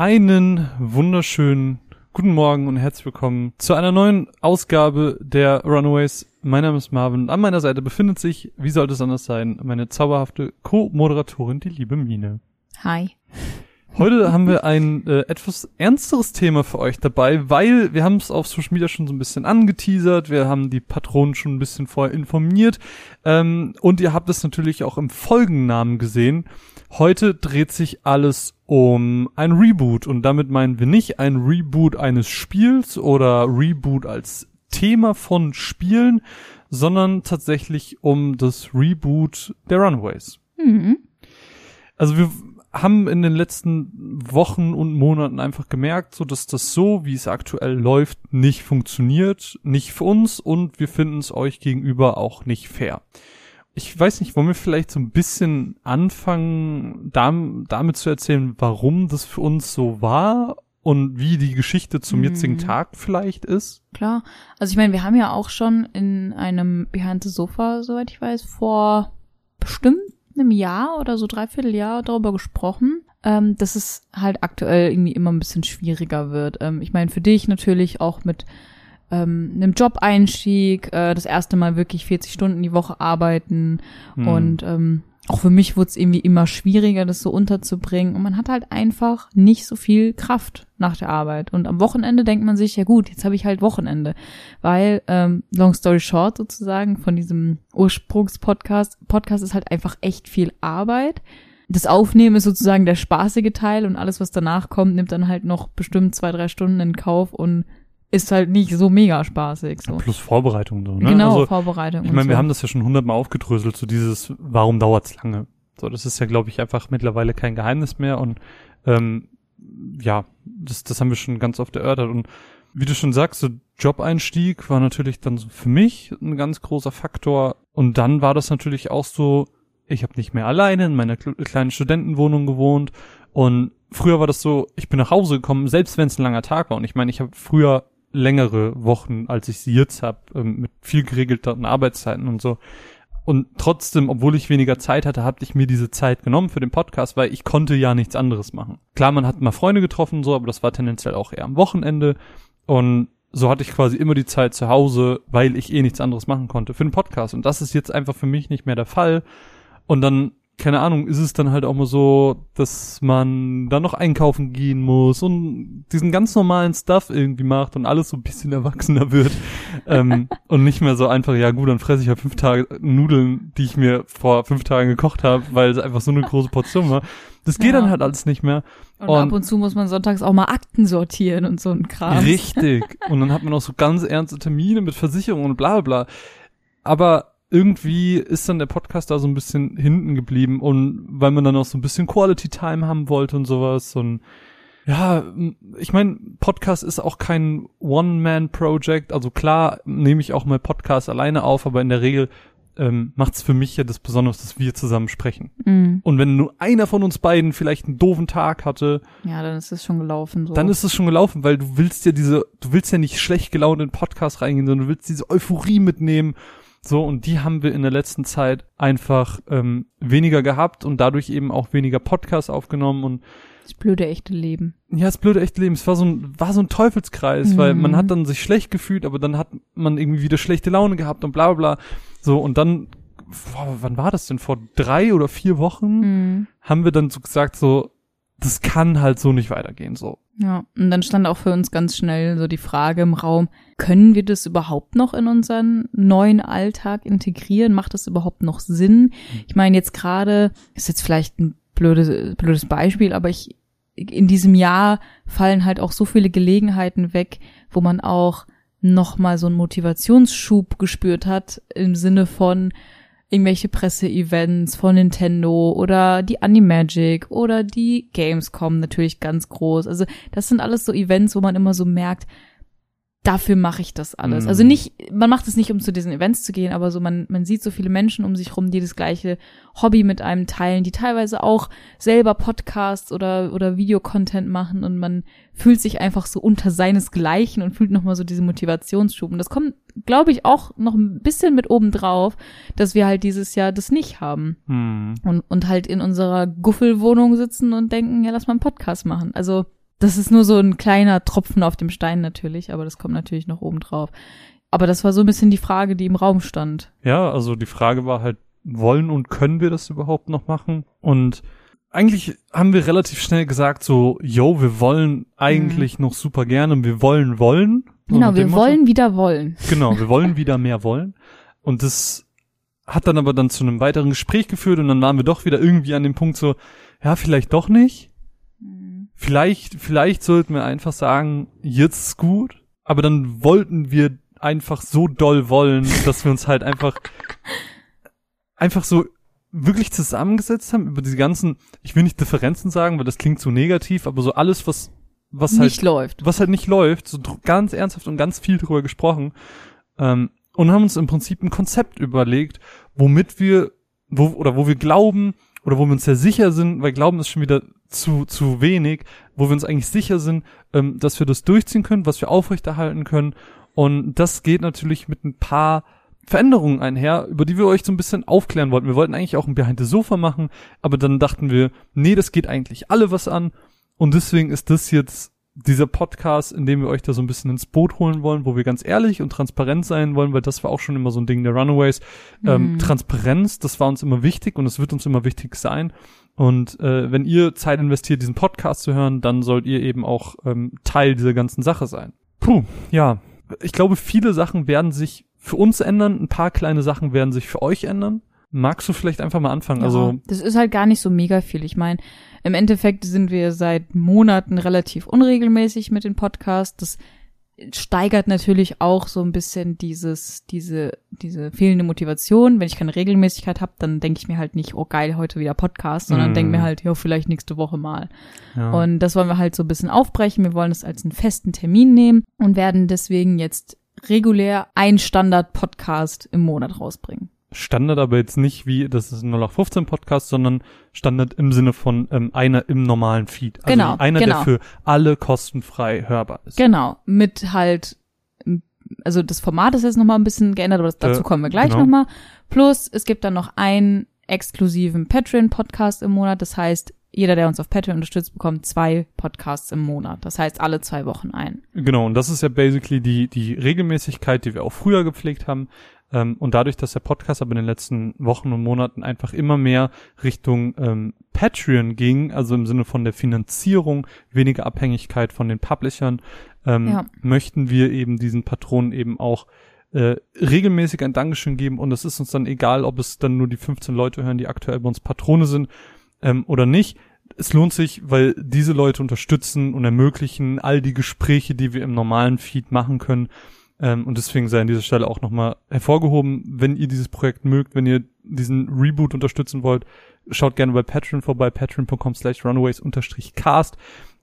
Einen wunderschönen guten Morgen und herzlich willkommen zu einer neuen Ausgabe der Runaways. Mein Name ist Marvin und an meiner Seite befindet sich, wie sollte es anders sein, meine zauberhafte Co-Moderatorin, die liebe Mine. Hi. Heute haben wir ein äh, etwas ernsteres Thema für euch dabei, weil wir haben es auf Social Media schon so ein bisschen angeteasert, wir haben die Patronen schon ein bisschen vorher informiert ähm, und ihr habt es natürlich auch im Folgennamen gesehen. Heute dreht sich alles um ein Reboot und damit meinen wir nicht ein Reboot eines Spiels oder Reboot als Thema von Spielen, sondern tatsächlich um das Reboot der Runaways. Mhm. Also wir haben in den letzten Wochen und Monaten einfach gemerkt, so dass das so, wie es aktuell läuft, nicht funktioniert, nicht für uns und wir finden es euch gegenüber auch nicht fair. Ich weiß nicht, wollen wir vielleicht so ein bisschen anfangen, dam damit zu erzählen, warum das für uns so war und wie die Geschichte zum Mhm. jetzigen Tag vielleicht ist? Klar. Also ich meine, wir haben ja auch schon in einem Behind the Sofa, soweit ich weiß, vor bestimmt einem Jahr oder so dreiviertel Jahr darüber gesprochen, ähm, dass es halt aktuell irgendwie immer ein bisschen schwieriger wird. Ähm, ich meine, für dich natürlich auch mit ähm, einem Job-Einstieg, äh, das erste Mal wirklich 40 Stunden die Woche arbeiten Hm. und ähm, auch für mich wurde es irgendwie immer schwieriger, das so unterzubringen. Und man hat halt einfach nicht so viel Kraft nach der Arbeit. Und am Wochenende denkt man sich, ja gut, jetzt habe ich halt Wochenende. Weil, ähm, long story short sozusagen, von diesem Ursprungspodcast, Podcast ist halt einfach echt viel Arbeit. Das Aufnehmen ist sozusagen der spaßige Teil und alles, was danach kommt, nimmt dann halt noch bestimmt zwei, drei Stunden in Kauf und ist halt nicht so mega spaßig. So. Plus Vorbereitung so, ne? Genau, Also, Vorbereitung. Ich meine, wir so. haben das ja schon hundertmal aufgedröselt, so dieses, warum dauert's lange? So, das ist ja, glaube ich, einfach mittlerweile kein Geheimnis mehr und ähm, ja, das, das haben wir schon ganz oft erörtert. Und wie du schon sagst, so Job-Einstieg war natürlich dann so für mich ein ganz großer Faktor. Und dann war das natürlich auch so, ich habe nicht mehr alleine in meiner kle- kleinen Studentenwohnung gewohnt. Und früher war das so, ich bin nach Hause gekommen, selbst wenn es ein langer Tag war. Und ich meine, ich habe früher längere Wochen, als ich sie jetzt habe, ähm, mit viel geregelteren Arbeitszeiten und so. Und trotzdem, obwohl ich weniger Zeit hatte, hatte ich mir diese Zeit genommen für den Podcast, weil ich konnte ja nichts anderes machen. Klar, man hat mal Freunde getroffen so, aber das war tendenziell auch eher am Wochenende. Und so hatte ich quasi immer die Zeit zu Hause, weil ich eh nichts anderes machen konnte für den Podcast. Und das ist jetzt einfach für mich nicht mehr der Fall. Und dann, keine Ahnung, ist es dann halt auch mal so, dass man dann noch einkaufen gehen muss und diesen ganz normalen Stuff irgendwie macht und alles so ein bisschen erwachsener wird. ähm, und nicht mehr so einfach, ja gut, dann fresse ich halt fünf Tage Nudeln, die ich mir vor fünf Tagen gekocht habe, weil es einfach so eine große Portion war. Das geht Ja. dann halt alles nicht mehr. Und, Und- ab und zu muss man sonntags auch mal Akten sortieren und so ein Kram. Richtig. Und dann hat man auch so ganz ernste Termine mit Versicherungen und bla bla bla. Aber irgendwie ist dann der Podcast da so ein bisschen hinten geblieben und weil man dann auch so ein bisschen Quality Time haben wollte und sowas und ja, ich meine, Podcast ist auch kein One-Man-Project. Also klar nehme ich auch mal Podcasts alleine auf, aber in der Regel ähm, macht es für mich ja das Besondere, dass wir zusammen sprechen. Mhm. Und wenn nur einer von uns beiden vielleicht einen doofen Tag hatte, Ja, dann ist es schon gelaufen. So. dann ist es schon gelaufen, weil du willst ja diese, du willst ja nicht schlecht gelaunt in den Podcast reingehen, sondern du willst diese Euphorie mitnehmen. So, und die haben wir in der letzten Zeit einfach ähm, weniger gehabt und dadurch eben auch weniger Podcasts aufgenommen und das blöde echte Leben. ja, das blöde echte Leben, es war so ein, war so ein Teufelskreis, weil Mhm. man hat dann sich schlecht gefühlt, aber dann hat man irgendwie wieder schlechte Laune gehabt und bla bla bla. So, und dann, boah, wann war das denn? Vor drei oder vier Wochen Mhm. haben wir dann so gesagt, so, das kann halt so nicht weitergehen, so. Ja, und dann stand auch für uns ganz schnell so die Frage im Raum, können wir das überhaupt noch in unseren neuen Alltag integrieren? Macht das überhaupt noch Sinn? Ich meine, jetzt gerade, ist jetzt vielleicht ein blödes, blödes Beispiel, aber ich, in diesem Jahr fallen halt auch so viele Gelegenheiten weg, wo man auch noch mal so einen Motivationsschub gespürt hat im Sinne von irgendwelche Presseevents von Nintendo oder die Animagic oder die Gamescom natürlich ganz groß. Also das sind alles so Events, wo man immer so merkt, dafür mache ich das alles. Mhm. Also nicht, man macht es nicht, um zu diesen Events zu gehen, aber so man, man sieht so viele Menschen um sich rum, die das gleiche Hobby mit einem teilen, die teilweise auch selber Podcasts oder, oder Videocontent machen und man fühlt sich einfach so unter seinesgleichen und fühlt nochmal so diese Motivationsschub. Und das kommt, glaube ich, auch noch ein bisschen mit oben drauf, dass wir halt dieses Jahr das nicht haben. Hm. Und, und halt in unserer Guffelwohnung sitzen und denken, ja, lass mal einen Podcast machen. Also, das ist nur so ein kleiner Tropfen auf dem Stein natürlich, aber das kommt natürlich noch oben drauf. Aber das war so ein bisschen die Frage, die im Raum stand. Ja, also die Frage war halt, wollen und können wir das überhaupt noch machen? Und eigentlich haben wir relativ schnell gesagt, so, yo, wir wollen eigentlich mhm. noch super gerne, wir wollen wollen. Genau, wir wollen wieder wollen. Genau, wir wollen wieder mehr wollen. Und das hat dann aber dann zu einem weiteren Gespräch geführt und dann waren wir doch wieder irgendwie an dem Punkt so, ja, vielleicht doch nicht. Vielleicht, vielleicht sollten wir einfach sagen, jetzt ist gut. Aber dann wollten wir einfach so doll wollen, dass wir uns halt einfach, einfach so wirklich zusammengesetzt haben über diese ganzen, ich will nicht Differenzen sagen, weil das klingt so negativ, aber so alles, was, was nicht halt, läuft. was halt nicht läuft, so ganz ernsthaft und ganz viel drüber gesprochen, ähm, und haben uns im Prinzip ein Konzept überlegt, womit wir, wo, oder wo wir glauben, oder wo wir uns sehr sicher sind, weil Glauben ist schon wieder zu, zu wenig, wo wir uns eigentlich sicher sind, ähm, dass wir das durchziehen können, was wir aufrechterhalten können. Und das geht natürlich mit ein paar Veränderungen einher, über die wir euch so ein bisschen aufklären wollten. Wir wollten eigentlich auch ein Behind the Sofa machen, aber dann dachten wir, nee, das geht eigentlich alle was an. Und deswegen ist das jetzt dieser Podcast, in dem wir euch da so ein bisschen ins Boot holen wollen, wo wir ganz ehrlich und transparent sein wollen, weil das war auch schon immer so ein Ding der Runaways. Ähm, mhm. Transparenz, das war uns immer wichtig und es wird uns immer wichtig sein. Und äh, wenn ihr Zeit investiert, diesen Podcast zu hören, dann sollt ihr eben auch ähm, Teil dieser ganzen Sache sein. Puh, ja. Ich glaube, viele Sachen werden sich für uns ändern, ein paar kleine Sachen werden sich für euch ändern. Magst du vielleicht einfach mal anfangen? Ja, also das ist halt gar nicht so mega viel. Ich meine, im Endeffekt sind wir seit Monaten relativ unregelmäßig mit den Podcasts. Das steigert natürlich auch so ein bisschen dieses, diese, diese fehlende Motivation. Wenn ich keine Regelmäßigkeit habe, dann denke ich mir halt nicht, oh geil, heute wieder Podcast, sondern mm. denke mir halt, ja, vielleicht nächste Woche mal. Ja. Und das wollen wir halt so ein bisschen aufbrechen. Wir wollen es als einen festen Termin nehmen und werden deswegen jetzt regulär ein Standard-Podcast im Monat rausbringen. Standard aber jetzt nicht wie, das ist ein 0815 Podcast, sondern Standard im Sinne von ähm, einer im normalen Feed. Also genau, einer, genau. der für alle kostenfrei hörbar ist. Genau, mit halt, also das Format ist jetzt nochmal ein bisschen geändert, aber dazu äh, kommen wir gleich genau. nochmal. Plus, es gibt dann noch einen exklusiven Patreon-Podcast im Monat, das heißt, jeder, der uns auf Patreon unterstützt, bekommt zwei Podcasts im Monat. Das heißt, alle zwei Wochen ein. Genau, und das ist ja basically die, die Regelmäßigkeit, die wir auch früher gepflegt haben. Ähm, und dadurch, dass der Podcast aber in den letzten Wochen und Monaten einfach immer mehr Richtung ähm, Patreon ging, also im Sinne von der Finanzierung, weniger Abhängigkeit von den Publishern, ähm, ja. möchten wir eben diesen Patronen eben auch äh, regelmäßig ein Dankeschön geben und es ist uns dann egal, ob es dann nur die 15 Leute hören, die aktuell bei uns Patrone sind ähm, oder nicht. Es lohnt sich, weil diese Leute unterstützen und ermöglichen all die Gespräche, die wir im normalen Feed machen können. Ähm, und deswegen sei an dieser Stelle auch nochmal hervorgehoben, wenn ihr dieses Projekt mögt, wenn ihr diesen Reboot unterstützen wollt, schaut gerne bei Patreon vorbei, patreon.com slash runaways cast.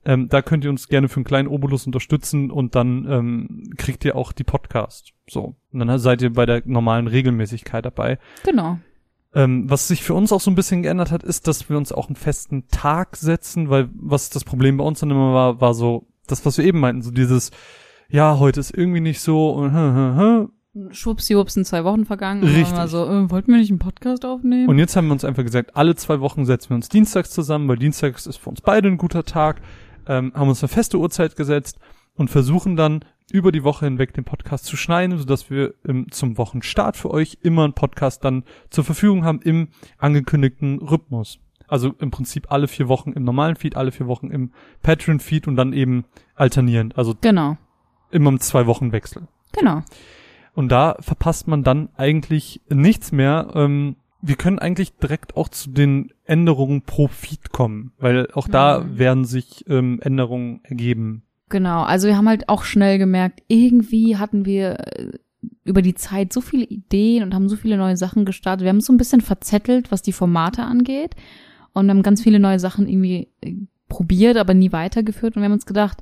Ähm, da könnt ihr uns gerne für einen kleinen Obolus unterstützen und dann ähm, kriegt ihr auch die Podcast. So. Und dann seid ihr bei der normalen Regelmäßigkeit dabei. Genau. Ähm, was sich für uns auch so ein bisschen geändert hat, ist, dass wir uns auch einen festen Tag setzen, weil was das Problem bei uns dann immer war, war so, das, was wir eben meinten, so dieses, ja, heute ist irgendwie nicht so und hm, hm, hm. Schwuppsiwupps sind zwei Wochen vergangen. Richtig. Und so, äh, wollten wir nicht einen Podcast aufnehmen? Und jetzt haben wir uns einfach gesagt, alle zwei Wochen setzen wir uns dienstags zusammen, weil dienstags ist für uns beide ein guter Tag, ähm, haben uns eine feste Uhrzeit gesetzt und versuchen dann über die Woche hinweg den Podcast zu schneiden, sodass wir ähm, zum Wochenstart für euch immer einen Podcast dann zur Verfügung haben im angekündigten Rhythmus. Also im Prinzip alle vier Wochen im normalen Feed, alle vier Wochen im Patreon-Feed und dann eben alternierend. Also genau. Immer im zwei Wochen Wechsel. Genau. Und da verpasst man dann eigentlich nichts mehr. Ähm, wir können eigentlich direkt auch zu den Änderungen pro Feed kommen, weil auch da mhm. werden sich ähm, Änderungen ergeben. Genau, also wir haben halt auch schnell gemerkt, irgendwie hatten wir äh, über die Zeit so viele Ideen und haben so viele neue Sachen gestartet. Wir haben uns so ein bisschen verzettelt, was die Formate angeht und haben ganz viele neue Sachen irgendwie äh, probiert, aber nie weitergeführt und wir haben uns gedacht,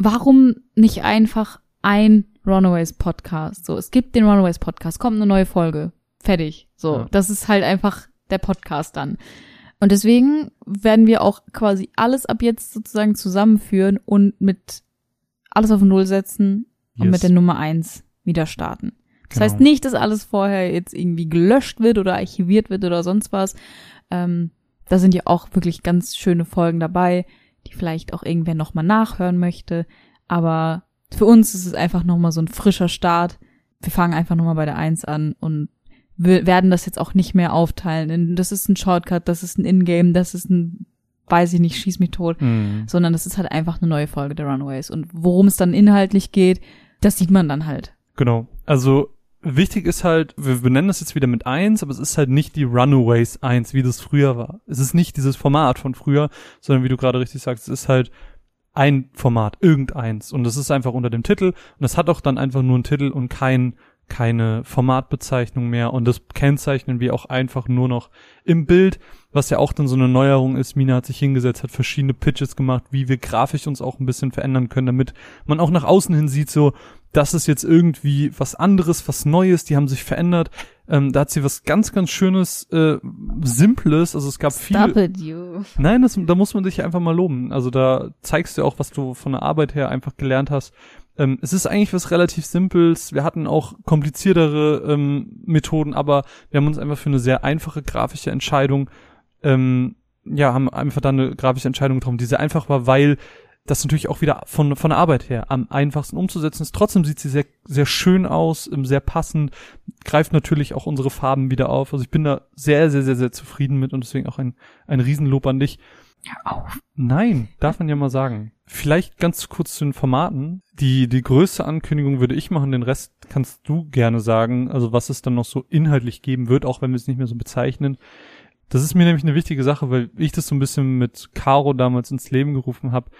warum nicht einfach ein Runaways Podcast? So, es gibt den Runaways Podcast, kommt eine neue Folge, fertig. So, ja. das ist halt einfach der Podcast dann. Und deswegen werden wir auch quasi alles ab jetzt sozusagen zusammenführen und mit alles auf Null setzen und yes. mit der Nummer eins wieder starten. Das genau. heißt nicht, dass alles vorher jetzt irgendwie gelöscht wird oder archiviert wird oder sonst was. Ähm, da sind ja auch wirklich ganz schöne Folgen dabei, die vielleicht auch irgendwer nochmal nachhören möchte. Aber für uns ist es einfach nochmal so ein frischer Start. Wir fangen einfach nochmal bei der Eins an und wir werden das jetzt auch nicht mehr aufteilen. Das ist ein Shortcut, das ist ein Ingame, das ist ein, weiß ich nicht, schieß mich tot, Mhm. sondern das ist halt einfach eine neue Folge der Runaways. Und worum es dann inhaltlich geht, das sieht man dann halt. Genau. Also wichtig ist halt, wir benennen das jetzt wieder mit eins, aber es ist halt nicht die Runaways eins, wie das früher war. Es ist nicht dieses Format von früher, sondern wie du gerade richtig sagst, es ist halt ein Format, irgendeins. Und das ist einfach unter dem Titel. Und das hat auch dann einfach nur einen Titel und kein, keine Formatbezeichnung mehr. Und das kennzeichnen wir auch einfach nur noch im Bild, was ja auch dann so eine Neuerung ist. Mina hat sich hingesetzt, hat verschiedene Pitches gemacht, wie wir grafisch uns auch ein bisschen verändern können, damit man auch nach außen hin sieht, so, das ist jetzt irgendwie was anderes, was Neues, die haben sich verändert. Ähm, da hat sie was ganz, ganz Schönes, äh, Simples, also es gab. Stop it, you. Nein, das, da muss man sich einfach mal loben. Also da zeigst du auch, was du von der Arbeit her einfach gelernt hast. Ähm, es ist eigentlich was relativ Simples. Wir hatten auch kompliziertere ähm, Methoden, aber wir haben uns einfach für eine sehr einfache grafische Entscheidung, ähm, ja, haben einfach dann eine grafische Entscheidung getroffen, die sehr einfach war, weil das natürlich auch wieder von, von der Arbeit her am einfachsten umzusetzen ist. Trotzdem sieht sie sehr, sehr schön aus, ähm, sehr passend, greift natürlich auch unsere Farben wieder auf. Also ich bin da sehr, sehr, sehr, sehr zufrieden mit und deswegen auch ein, ein Riesenlob an dich. Hör auf. Nein, darf man ja mal sagen. Vielleicht ganz kurz zu den Formaten. Die, die größte Ankündigung würde ich machen, den Rest kannst du gerne sagen. Also was es dann noch so inhaltlich geben wird, auch wenn wir es nicht mehr so bezeichnen. Das ist mir nämlich eine wichtige Sache, weil ich das so ein bisschen mit Caro damals ins Leben gerufen habe.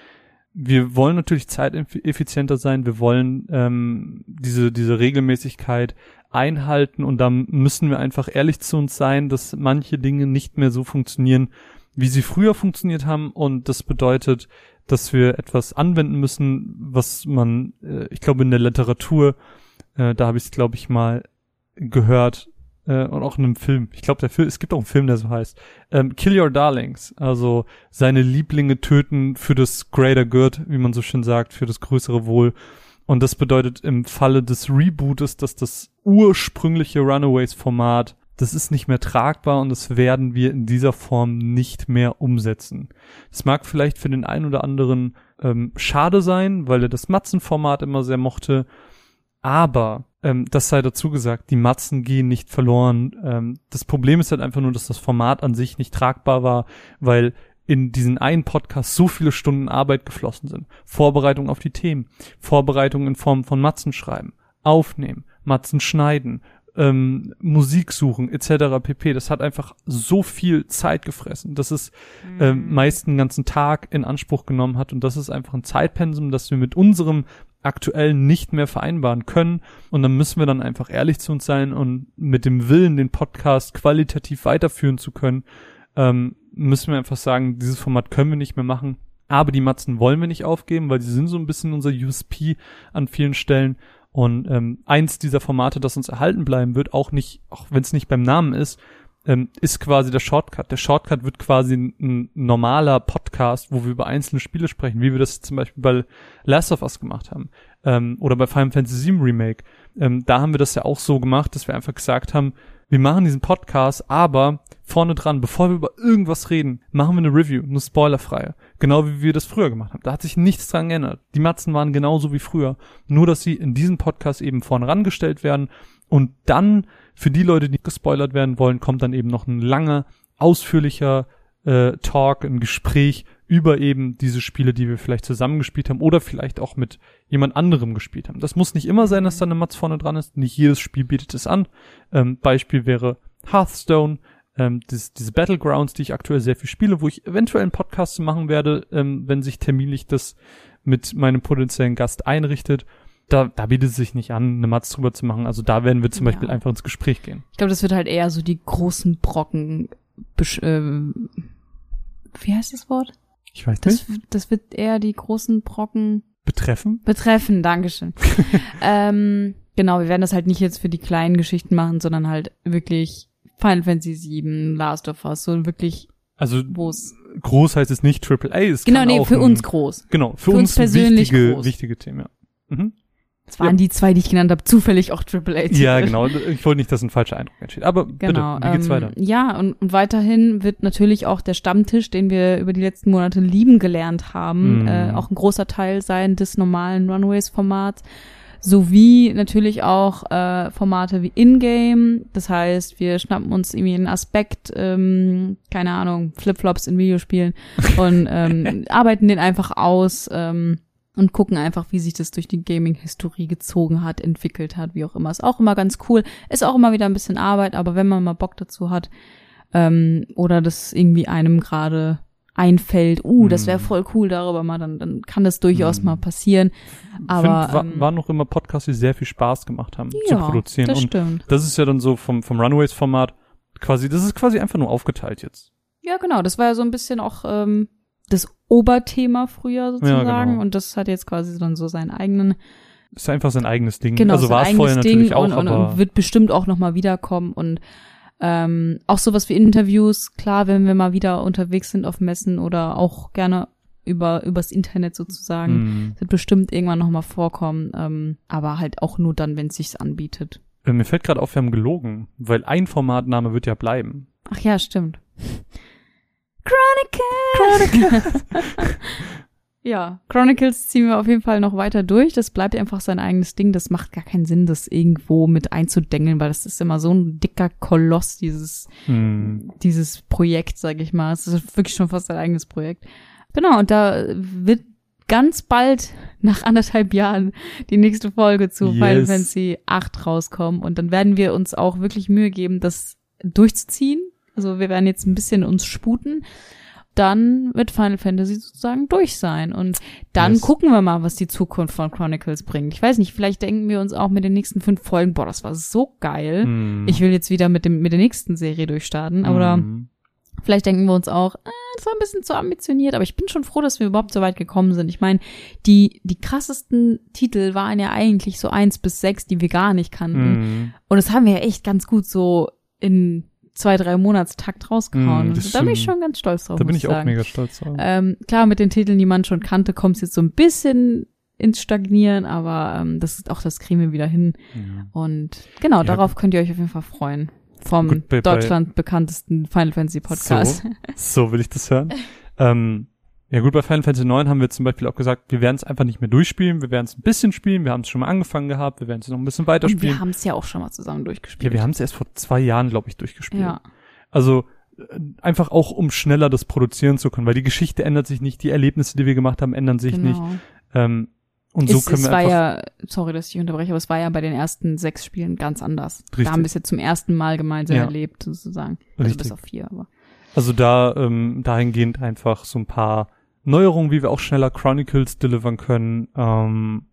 Wir wollen natürlich zeiteffizienter sein, wir wollen ähm, diese, diese Regelmäßigkeit einhalten. Und da müssen wir einfach ehrlich zu uns sein, dass manche Dinge nicht mehr so funktionieren, wie sie früher funktioniert haben. Und das bedeutet, dass wir etwas anwenden müssen, was man, äh, ich glaube in der Literatur, äh, da habe ich es glaube ich mal gehört äh, und auch in einem Film. Ich glaube, der Film, es gibt auch einen Film, der so heißt. Ähm, Kill Your Darlings, also seine Lieblinge töten für das Greater Good, wie man so schön sagt, für das größere Wohl. Und das bedeutet im Falle des Rebootes, dass das ursprüngliche Runaways-Format, das ist nicht mehr tragbar und das werden wir in dieser Form nicht mehr umsetzen. Es mag vielleicht für den einen oder anderen ähm, schade sein, weil er das Matzen-Format immer sehr mochte, aber ähm, das sei dazu gesagt, die Matzen gehen nicht verloren. Ähm, das Problem ist halt einfach nur, dass das Format an sich nicht tragbar war, weil in diesen einen Podcast so viele Stunden Arbeit geflossen sind. Vorbereitung auf die Themen, Vorbereitung in Form von Matzen schreiben, aufnehmen, Matzen schneiden, ähm, Musik suchen etc. pp. Das hat einfach so viel Zeit gefressen, dass es ähm, meist einen ganzen Tag in Anspruch genommen hat und das ist einfach ein Zeitpensum, das wir mit unserem aktuell nicht mehr vereinbaren können und dann müssen wir dann einfach ehrlich zu uns sein und mit dem Willen, den Podcast qualitativ weiterführen zu können, ähm, müssen wir einfach sagen, dieses Format können wir nicht mehr machen. Aber die Matzen wollen wir nicht aufgeben, weil sie sind so ein bisschen unser USP an vielen Stellen. Und ähm, eins dieser Formate, das uns erhalten bleiben wird, auch nicht, auch wenn es nicht beim Namen ist, ähm, ist quasi der Shortcut. Der Shortcut wird quasi ein, ein normaler Podcast, wo wir über einzelne Spiele sprechen, wie wir das zum Beispiel bei Last of Us gemacht haben ähm, oder bei Final Fantasy VII Remake. Ähm, da haben wir das ja auch so gemacht, dass wir einfach gesagt haben, wir machen diesen Podcast, aber vorne dran, bevor wir über irgendwas reden, machen wir eine Review, eine spoilerfreie. Genau wie wir das früher gemacht haben. Da hat sich nichts dran geändert. Die Matzen waren genauso wie früher. Nur, dass sie in diesem Podcast eben vorne rangestellt werden und dann für die Leute, die gespoilert werden wollen, kommt dann eben noch ein langer, ausführlicher äh, Talk, ein Gespräch über eben diese Spiele, die wir vielleicht zusammengespielt haben oder vielleicht auch mit jemand anderem gespielt haben. Das muss nicht immer sein, dass da eine Matz vorne dran ist. Nicht jedes Spiel bietet es an. Ähm, Beispiel wäre Hearthstone, ähm, das, diese Battlegrounds, die ich aktuell sehr viel spiele, wo ich eventuell einen Podcast machen werde, ähm, wenn sich terminlich das mit meinem potenziellen Gast einrichtet. Da, da bietet es sich nicht an, eine Matz drüber zu machen. Also da werden wir zum Ja. Beispiel einfach ins Gespräch gehen. Ich glaube, das wird halt eher so die großen Brocken, ähm, wie heißt das Wort? Ich weiß Das, das wird eher die großen Brocken Betreffen? betreffen, Dankeschön. ähm, genau, wir werden das halt nicht jetzt für die kleinen Geschichten machen, sondern halt wirklich Final Fantasy VII, Last of Us, so wirklich, Also wo es, groß heißt es nicht Triple A. Es genau, nee, für uns groß. Genau, für, Für uns, uns persönlich wichtige, groß. wichtige Themen, ja. Mhm. Es waren Ja. die zwei, die ich genannt habe, zufällig auch Triple A. Ja, genau. Ich wollte nicht, dass ein falscher Eindruck entsteht. Aber Genau. bitte, wie geht's ähm, weiter? Ja, und, und weiterhin wird natürlich auch der Stammtisch, den wir über die letzten Monate lieben gelernt haben, Mhm. äh, auch ein großer Teil sein des normalen Runways-Formats. Sowie natürlich auch äh, Formate wie Ingame. Das heißt, wir schnappen uns irgendwie einen Aspekt, ähm, keine Ahnung, Flipflops in Videospielen und ähm, arbeiten den einfach aus ähm, und gucken einfach, wie sich das durch die Gaming-Historie gezogen hat, entwickelt hat, wie auch immer. Ist auch immer ganz cool. Ist auch immer wieder ein bisschen Arbeit, aber wenn man mal Bock dazu hat ähm, oder das irgendwie einem gerade einfällt, uh, das wäre Mhm. voll cool darüber mal, dann, dann kann das durchaus Mhm. mal passieren. Aber Find, wa ähm, waren noch immer Podcasts, die sehr viel Spaß gemacht haben zu ja, produzieren. das Und stimmt. das ist ja dann so vom, vom Runaways-Format quasi, das ist quasi einfach nur aufgeteilt jetzt. Ja, genau. Das war ja so ein bisschen auch ähm, das Oberthema früher sozusagen. genau. Und das hat jetzt quasi dann so seinen eigenen, Ist einfach sein eigenes Ding. genau, also war es eigenes vorher Ding natürlich auch, und, und, aber und wird bestimmt auch nochmal wiederkommen. Und ähm, auch sowas wie Interviews, klar, wenn wir mal wieder unterwegs sind auf Messen oder auch gerne über übers Internet sozusagen, hm. wird bestimmt irgendwann nochmal vorkommen. Ähm, aber halt auch nur dann, wenn es sich anbietet. Äh, mir fällt gerade auf, wir haben gelogen, weil ein Formatname wird ja bleiben. Ach ja, stimmt. Chronicles! ja, Chronicles ziehen wir auf jeden Fall noch weiter durch. Das bleibt einfach sein eigenes Ding. Das macht gar keinen Sinn, das irgendwo mit einzudengeln, weil das ist immer so ein dicker Koloss, dieses, Hm. dieses Projekt, sag ich mal. Es ist wirklich schon fast sein eigenes Projekt. Genau, und da wird ganz bald, nach anderthalb Jahren, die nächste Folge zu Final Yes. Fantasy 8 rauskommen. Und dann werden wir uns auch wirklich Mühe geben, das durchzuziehen. Also wir werden jetzt ein bisschen uns sputen. Dann wird Final Fantasy sozusagen durch sein. Und dann Yes. gucken wir mal, was die Zukunft von Chronicles bringt. Ich weiß nicht, vielleicht denken wir uns auch mit den nächsten fünf Folgen, boah, das war so geil. Hm. Ich will jetzt wieder mit dem mit der nächsten Serie durchstarten. Oder Hm. Vielleicht denken wir uns auch, äh, das war ein bisschen zu ambitioniert, aber ich bin schon froh, dass wir überhaupt so weit gekommen sind. Ich meine, die, die krassesten Titel waren ja eigentlich so eins bis sechs, die wir gar nicht kannten. Hm. Und das haben wir ja echt ganz gut so in zwei, drei Monatstakt rausgehauen. Mm, da bin ich schon ganz stolz drauf. Da bin ich auch sagen. mega stolz drauf. Ähm, klar, mit den Titeln, die man schon kannte, kommt es jetzt so ein bisschen ins Stagnieren, aber ähm, das ist auch das kriegen wir wieder hin. Ja. Und genau, Ja, darauf könnt ihr euch auf jeden Fall freuen. Vom Gut, bei- bei- Deutschland bekanntesten Final Fantasy Podcast. So will ich das hören. ähm, ja gut, bei Final Fantasy 9 haben wir zum Beispiel auch gesagt, wir werden es einfach nicht mehr durchspielen, wir werden es ein bisschen spielen, wir haben es schon mal angefangen gehabt, wir werden es noch ein bisschen Und weiterspielen. wir haben es ja auch schon mal zusammen durchgespielt. Ja, wir haben es erst vor zwei Jahren, glaube ich, durchgespielt. Ja, Also äh, einfach auch, um schneller das produzieren zu können, weil die Geschichte ändert sich nicht, die Erlebnisse, die wir gemacht haben, ändern sich nicht. genau. Ähm, und es, so können es wir war einfach. ja, sorry, dass ich unterbreche, aber es war ja bei den ersten sechs Spielen ganz anders. Richtig. Da haben wir es ja zum ersten Mal gemeinsam Ja. erlebt, sozusagen. Also Richtig. bis auf vier, aber. Also da ähm, dahingehend einfach so ein paar Neuerungen, wie wir auch schneller Chronicles delivern können. Ähm,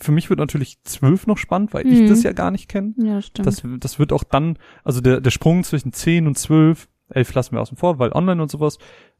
für mich wird natürlich zwölf noch spannend, weil ich Mhm. das ja gar nicht kenne. Ja, das stimmt. Das, das wird auch dann, also der, der Sprung zwischen 10 und 12, 11 lassen wir außen vor, weil online und sowas,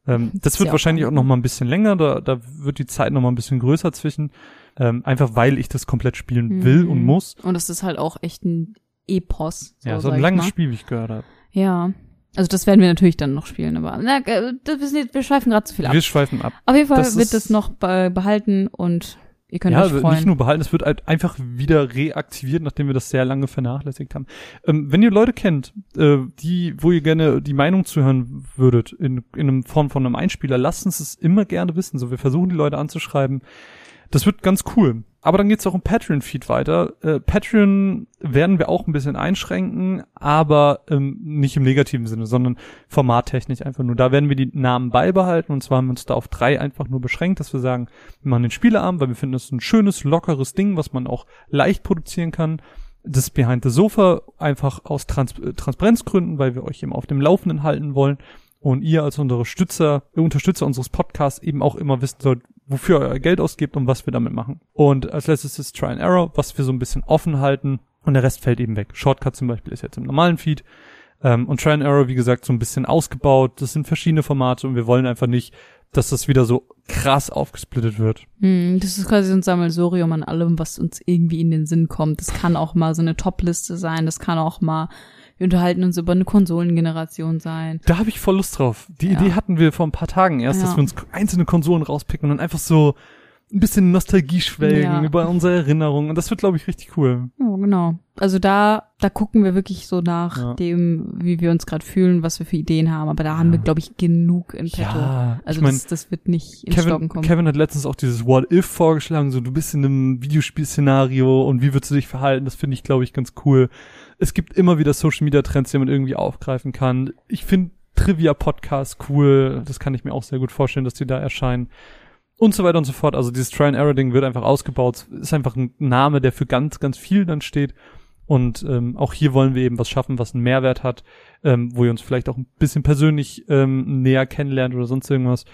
ähm, Das das wird ja auch wahrscheinlich auch online. noch mal ein bisschen länger, da, da wird die Zeit noch mal ein bisschen größer zwischen, ähm, einfach weil ich das komplett spielen will Mhm. und muss. Und es ist halt auch echt ein Epos. So Ja, so ein ich langes. Spiel, wie ich gehört habe. Ja. Also das werden wir natürlich dann noch spielen, aber na, äh, das nicht, wir schweifen gerade zu viel ab. Wir schweifen ab. Auf jeden Fall das wird es noch be behalten und ihr könnt ja, euch nicht freuen. nur behalten, es wird halt einfach wieder reaktiviert, nachdem wir das sehr lange vernachlässigt haben. Ähm, wenn ihr Leute kennt, äh, die, wo ihr gerne die Meinung zuhören würdet, in, in einem Form von einem Einspieler, lasst uns es immer gerne wissen. So, wir versuchen die Leute anzuschreiben. Das wird ganz cool. Aber dann geht's auch im Patreon-Feed weiter. Äh, Patreon werden wir auch ein bisschen einschränken, aber ähm, nicht im negativen Sinne, sondern formattechnisch einfach nur. Da werden wir die Namen beibehalten und zwar haben wir uns da auf drei einfach nur beschränkt, dass wir sagen, wir machen den Spieleabend, weil wir finden, das ist ein schönes, lockeres Ding, was man auch leicht produzieren kann. Das Behind the Sofa einfach aus Trans äh, Transparenzgründen, weil wir euch eben auf dem Laufenden halten wollen und ihr als unsere Stützer, äh, Unterstützer unseres Podcasts eben auch immer wissen sollt, wofür ihr euer Geld ausgebt und was wir damit machen. Und als letztes ist Try and Error, was wir so ein bisschen offen halten und der Rest fällt eben weg. Shortcut zum Beispiel ist jetzt im normalen Feed. Ähm, und Try and Error, wie gesagt, so ein bisschen ausgebaut. Das sind verschiedene Formate und wir wollen einfach nicht, dass das wieder so krass aufgesplittet wird. Hm, das ist quasi so ein Sammelsurium an allem, was uns irgendwie in den Sinn kommt. Das kann auch mal so eine Top-Liste sein, das kann auch mal, wir unterhalten uns über eine Konsolengeneration sein. Da habe ich voll Lust drauf. Die Ja. Idee hatten wir vor ein paar Tagen erst, dass Ja. wir uns einzelne Konsolen rauspicken und einfach so ein bisschen Nostalgie schwelgen Ja. über unsere Erinnerungen. Und das wird, glaube ich, richtig cool. Ja, genau. Also da, da gucken wir wirklich so nach Ja. dem, wie wir uns gerade fühlen, was wir für Ideen haben. Aber da haben wir, glaube ich, genug in petto. Ja, also ich mein, das, das wird nicht Stocken Kevin, kommen. Kevin hat letztens auch dieses What If vorgeschlagen, so du bist in einem Videospielszenario und wie würdest du dich verhalten? Das finde ich, glaube ich, ganz cool. Es gibt immer wieder Social Media Trends, die man irgendwie aufgreifen kann. Ich finde Trivia Podcasts cool. Das kann ich mir auch sehr gut vorstellen, dass die da erscheinen. Und so weiter und so fort. Also dieses Try and Error Ding wird einfach ausgebaut. Ist einfach ein Name, der für ganz, ganz viel dann steht. Und ähm, auch hier wollen wir eben was schaffen, was einen Mehrwert hat, ähm, wo ihr uns vielleicht auch ein bisschen persönlich ähm, näher kennenlernt oder sonst irgendwas.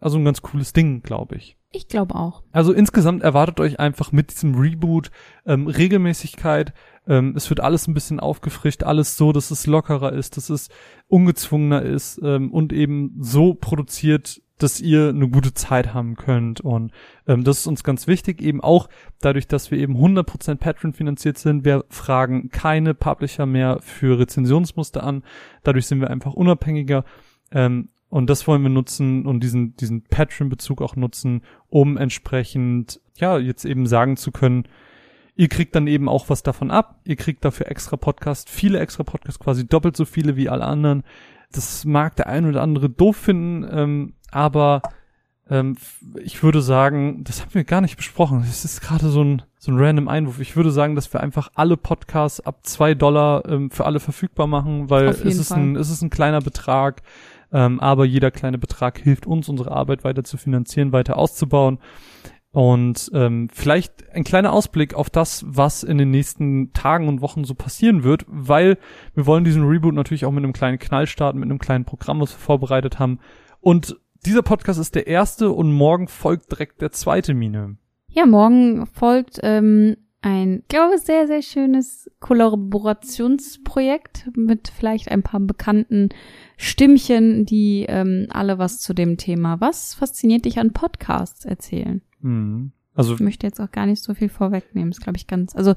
Also ein ganz cooles Ding, glaube ich. Ich glaube auch. Also insgesamt erwartet euch einfach mit diesem Reboot ähm, Regelmäßigkeit. Ähm, es wird alles ein bisschen aufgefrischt, alles so, dass es lockerer ist, dass es ungezwungener ist ähm, und eben so produziert, dass ihr eine gute Zeit haben könnt. Und ähm, das ist uns ganz wichtig, eben auch dadurch, dass wir eben 100% Patreon finanziert sind. Wir fragen keine Publisher mehr für Rezensionsmuster an. Dadurch sind wir einfach unabhängiger. Ähm, und das wollen wir nutzen und diesen, diesen Patreon-Bezug auch nutzen, um entsprechend, ja, jetzt eben sagen zu können, ihr kriegt dann eben auch was davon ab. Ihr kriegt dafür extra Podcasts, viele extra Podcasts, quasi doppelt so viele wie alle anderen. Das mag der ein oder andere doof finden, ähm, aber ähm, ich würde sagen, das haben wir gar nicht besprochen. Das ist gerade so ein, so ein random Einwurf. Ich würde sagen, dass wir einfach alle Podcasts ab zwei Dollar ähm, für alle verfügbar machen, weil es ist, Fall. ein, es ist ein kleiner Betrag. Ähm, aber jeder kleine Betrag hilft uns, unsere Arbeit weiter zu finanzieren, weiter auszubauen. Und ähm, vielleicht ein kleiner Ausblick auf das, was in den nächsten Tagen und Wochen so passieren wird, weil wir wollen diesen Reboot natürlich auch mit einem kleinen Knall starten, mit einem kleinen Programm, was wir vorbereitet haben. Und dieser Podcast ist der erste und morgen folgt direkt der zweite Mine. Ja, morgen folgt ähm, ein, glaube ich, sehr, sehr schönes Kollaborationsprojekt mit vielleicht ein paar bekannten Stimmchen, die ähm, alle was zu dem Thema, was fasziniert dich an Podcasts erzählen. Hm. Also Ich möchte jetzt auch gar nicht so viel vorwegnehmen, ist glaube ich ganz, also,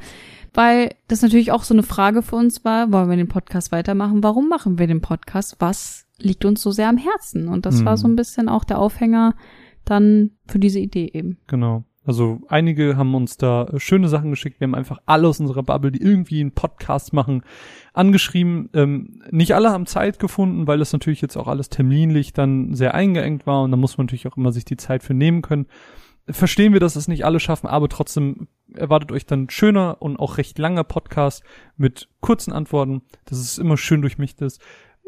weil das natürlich auch so eine Frage für uns war, wollen wir den Podcast weitermachen? Warum machen wir den Podcast? Was liegt uns so sehr am Herzen? Und das Mhm. war so ein bisschen auch der Aufhänger dann für diese Idee eben. Genau. Also einige haben uns da schöne Sachen geschickt. Wir haben einfach alle aus unserer Bubble, die irgendwie einen Podcast machen, angeschrieben. Ähm, nicht alle haben Zeit gefunden, weil das natürlich jetzt auch alles terminlich dann sehr eingeengt war und da muss man natürlich auch immer sich die Zeit für nehmen können. Verstehen wir, dass es nicht alle schaffen, aber trotzdem erwartet euch dann schöner und auch recht langer Podcast mit kurzen Antworten. Das ist immer schön durchmischt ist.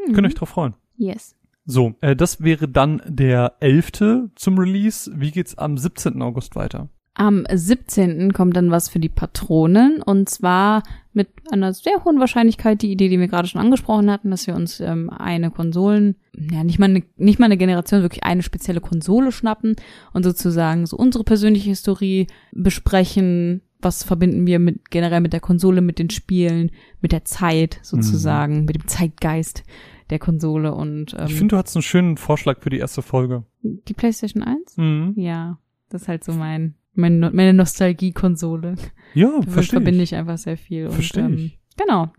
Mhm. Könnt euch drauf freuen. Yes. So, äh, das wäre dann der 11. zum Release. Wie geht's am 17. August weiter? Am 17. kommt dann was für die Patronen und zwar mit einer sehr hohen Wahrscheinlichkeit die Idee, die wir gerade schon angesprochen hatten, dass wir uns ähm, eine Konsolen, ja nicht mal eine, nicht mal eine Generation, wirklich eine spezielle Konsole schnappen und sozusagen so unsere persönliche Historie besprechen. Was verbinden wir mit generell mit der Konsole, mit den Spielen, mit der Zeit sozusagen, mit dem Zeitgeist der Konsole und ähm, Ich finde, du hattest einen schönen Vorschlag für die erste Folge. die PlayStation 1? Mhm. Ja, das ist halt so mein, mein meine Nostalgie-Konsole. Ja, Damit verstehe verbinde ich. ich einfach sehr viel. Und, Verstehe ähm, ich. Genau.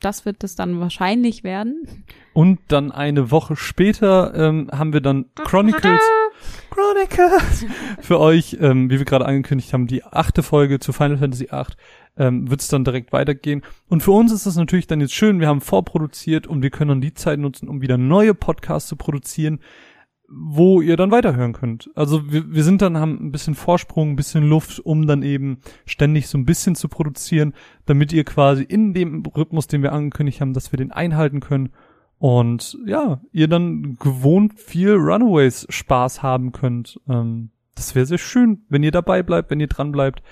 Das wird es dann wahrscheinlich werden. Und dann eine Woche später ähm, haben wir dann Chronicles, Chronicles für euch, ähm, wie wir gerade angekündigt haben, die achte Folge zu Final Fantasy VIII ähm, wird es dann direkt weitergehen. Und für uns ist das natürlich dann jetzt schön, wir haben vorproduziert und wir können dann die Zeit nutzen, um wieder neue Podcasts zu produzieren, wo ihr dann weiterhören könnt. Also wir, wir sind dann, haben ein bisschen Vorsprung, ein bisschen Luft, um dann eben ständig so ein bisschen zu produzieren, damit ihr quasi in dem Rhythmus, den wir angekündigt haben, dass wir den einhalten können und ja, ihr dann gewohnt viel Runaways Spaß haben könnt. Ähm, das wäre sehr schön, wenn ihr dabei bleibt, wenn ihr dran bleibt.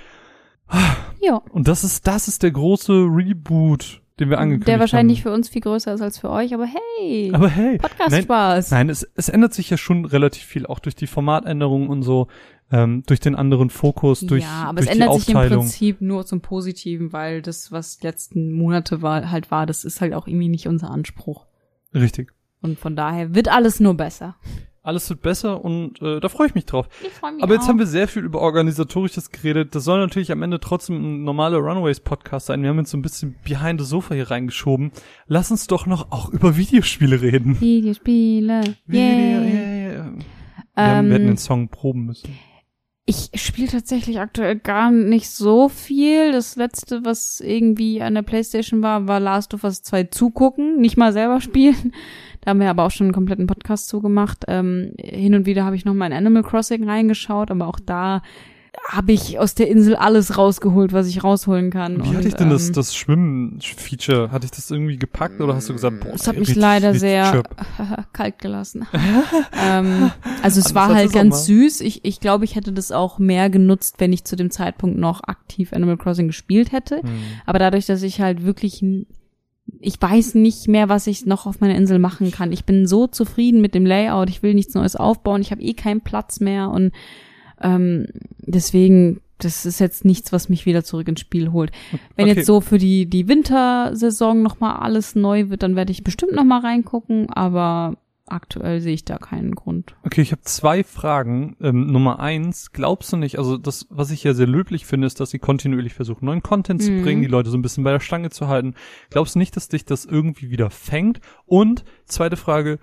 Ja. Und das ist, das ist der große Reboot, den wir angekündigt haben. Der wahrscheinlich für uns viel größer ist als für euch, aber hey, Aber hey, nein, Podcast-Spaß. Nein, es, es ändert sich ja schon relativ viel, auch durch die Formatänderungen und so, ähm, durch den anderen Fokus, durch, ja, aber durch es ändert sich im. Prinzip nur zum Positiven, weil das, was die letzten Monate war, halt war, das ist halt auch irgendwie nicht unser Anspruch. Richtig. Und von daher wird alles nur besser. Alles wird besser und äh, da freue ich mich drauf. Ich freue mich Aber jetzt haben wir sehr viel über Organisatorisches geredet. Das soll natürlich am Ende trotzdem ein normaler Runaways-Podcast sein. Wir haben jetzt so ein bisschen behind the sofa hier reingeschoben. Lass uns doch noch auch über Videospiele reden. Videospiele. Video, Yay. yeah, yeah. Wir, haben, wir hätten Ähm, den Song proben müssen. Ich spiele tatsächlich aktuell gar nicht so viel. Das letzte, was irgendwie an der Playstation war, war Last of Us 2 zugucken, nicht mal selber spielen. Da haben wir aber auch schon einen kompletten Podcast zugemacht. Ähm, hin und wieder habe ich noch mal in Animal Crossing reingeschaut, aber auch da habe ich aus der Insel alles rausgeholt, was ich rausholen kann. Wie und, hatte ich denn das, ähm, das Schwimmen-Feature? Hatte ich das irgendwie gepackt oder hast du gesagt, boah, Das hat mich leider sehr kalt gelassen. ähm, also es Anders war halt ganz süß. Ich, ich glaube, ich hätte das auch mehr genutzt, wenn ich zu dem Zeitpunkt noch aktiv Animal Crossing gespielt hätte. Hm. Aber dadurch, dass ich halt wirklich, ich weiß nicht mehr, was ich noch auf meiner Insel machen kann. Ich bin so zufrieden mit dem Layout. Ich will nichts Neues aufbauen. Ich habe eh keinen Platz mehr und ähm, deswegen, das ist jetzt nichts, was mich wieder zurück ins Spiel holt. Wenn Okay. jetzt so für die die Wintersaison noch mal alles neu wird, dann werde ich bestimmt noch mal reingucken. Aber aktuell sehe ich da keinen Grund. Okay, ich habe zwei Fragen. Ähm, Nummer eins, glaubst du nicht, also das, was ich ja sehr löblich finde, ist, dass sie kontinuierlich versuchen, neuen Content zu Mhm. bringen, die Leute so ein bisschen bei der Stange zu halten. Glaubst du nicht, dass dich das irgendwie wieder fängt? Und zweite Frage,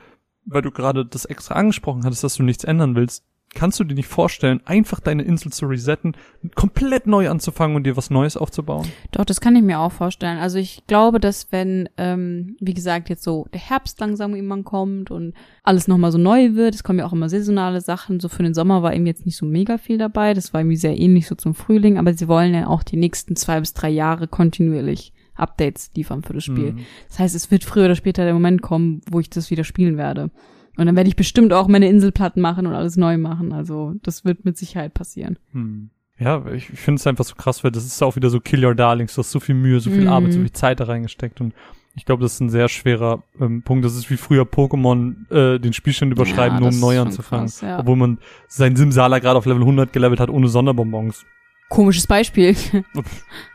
weil du gerade das extra angesprochen hattest, dass du nichts ändern willst, kannst du dir nicht vorstellen, einfach deine Insel zu resetten, komplett neu anzufangen und dir was Neues aufzubauen? Doch, das kann ich mir auch vorstellen. Also ich glaube, dass wenn, ähm, wie gesagt, jetzt so der Herbst langsam irgendwann kommt und alles nochmal so neu wird, es kommen ja auch immer saisonale Sachen, so für den Sommer war eben jetzt nicht so mega viel dabei, das war irgendwie sehr ähnlich so zum Frühling, aber sie wollen ja auch die nächsten zwei bis drei Jahre kontinuierlich Updates liefern für das Spiel. Hm. Das heißt, es wird früher oder später der Moment kommen, wo ich das wieder spielen werde. Und dann werde ich bestimmt auch meine Inselplatten machen und alles neu machen. Also das wird mit Sicherheit passieren. Hm. Ja, ich, finde es einfach so krass, weil das ist auch wieder so Kill Your Darlings. Du hast so viel Mühe, so viel Mhm. Arbeit, so viel Zeit da reingesteckt und ich glaube, das ist ein sehr schwerer ähm, Punkt. Das ist wie früher Pokémon äh, den Spielstand überschreiben, Ja, nur um neu anzufangen. krass, ja. Obwohl man sein Simsala gerade auf Level 100 gelevelt hat, ohne Sonderbonbons. Komisches Beispiel.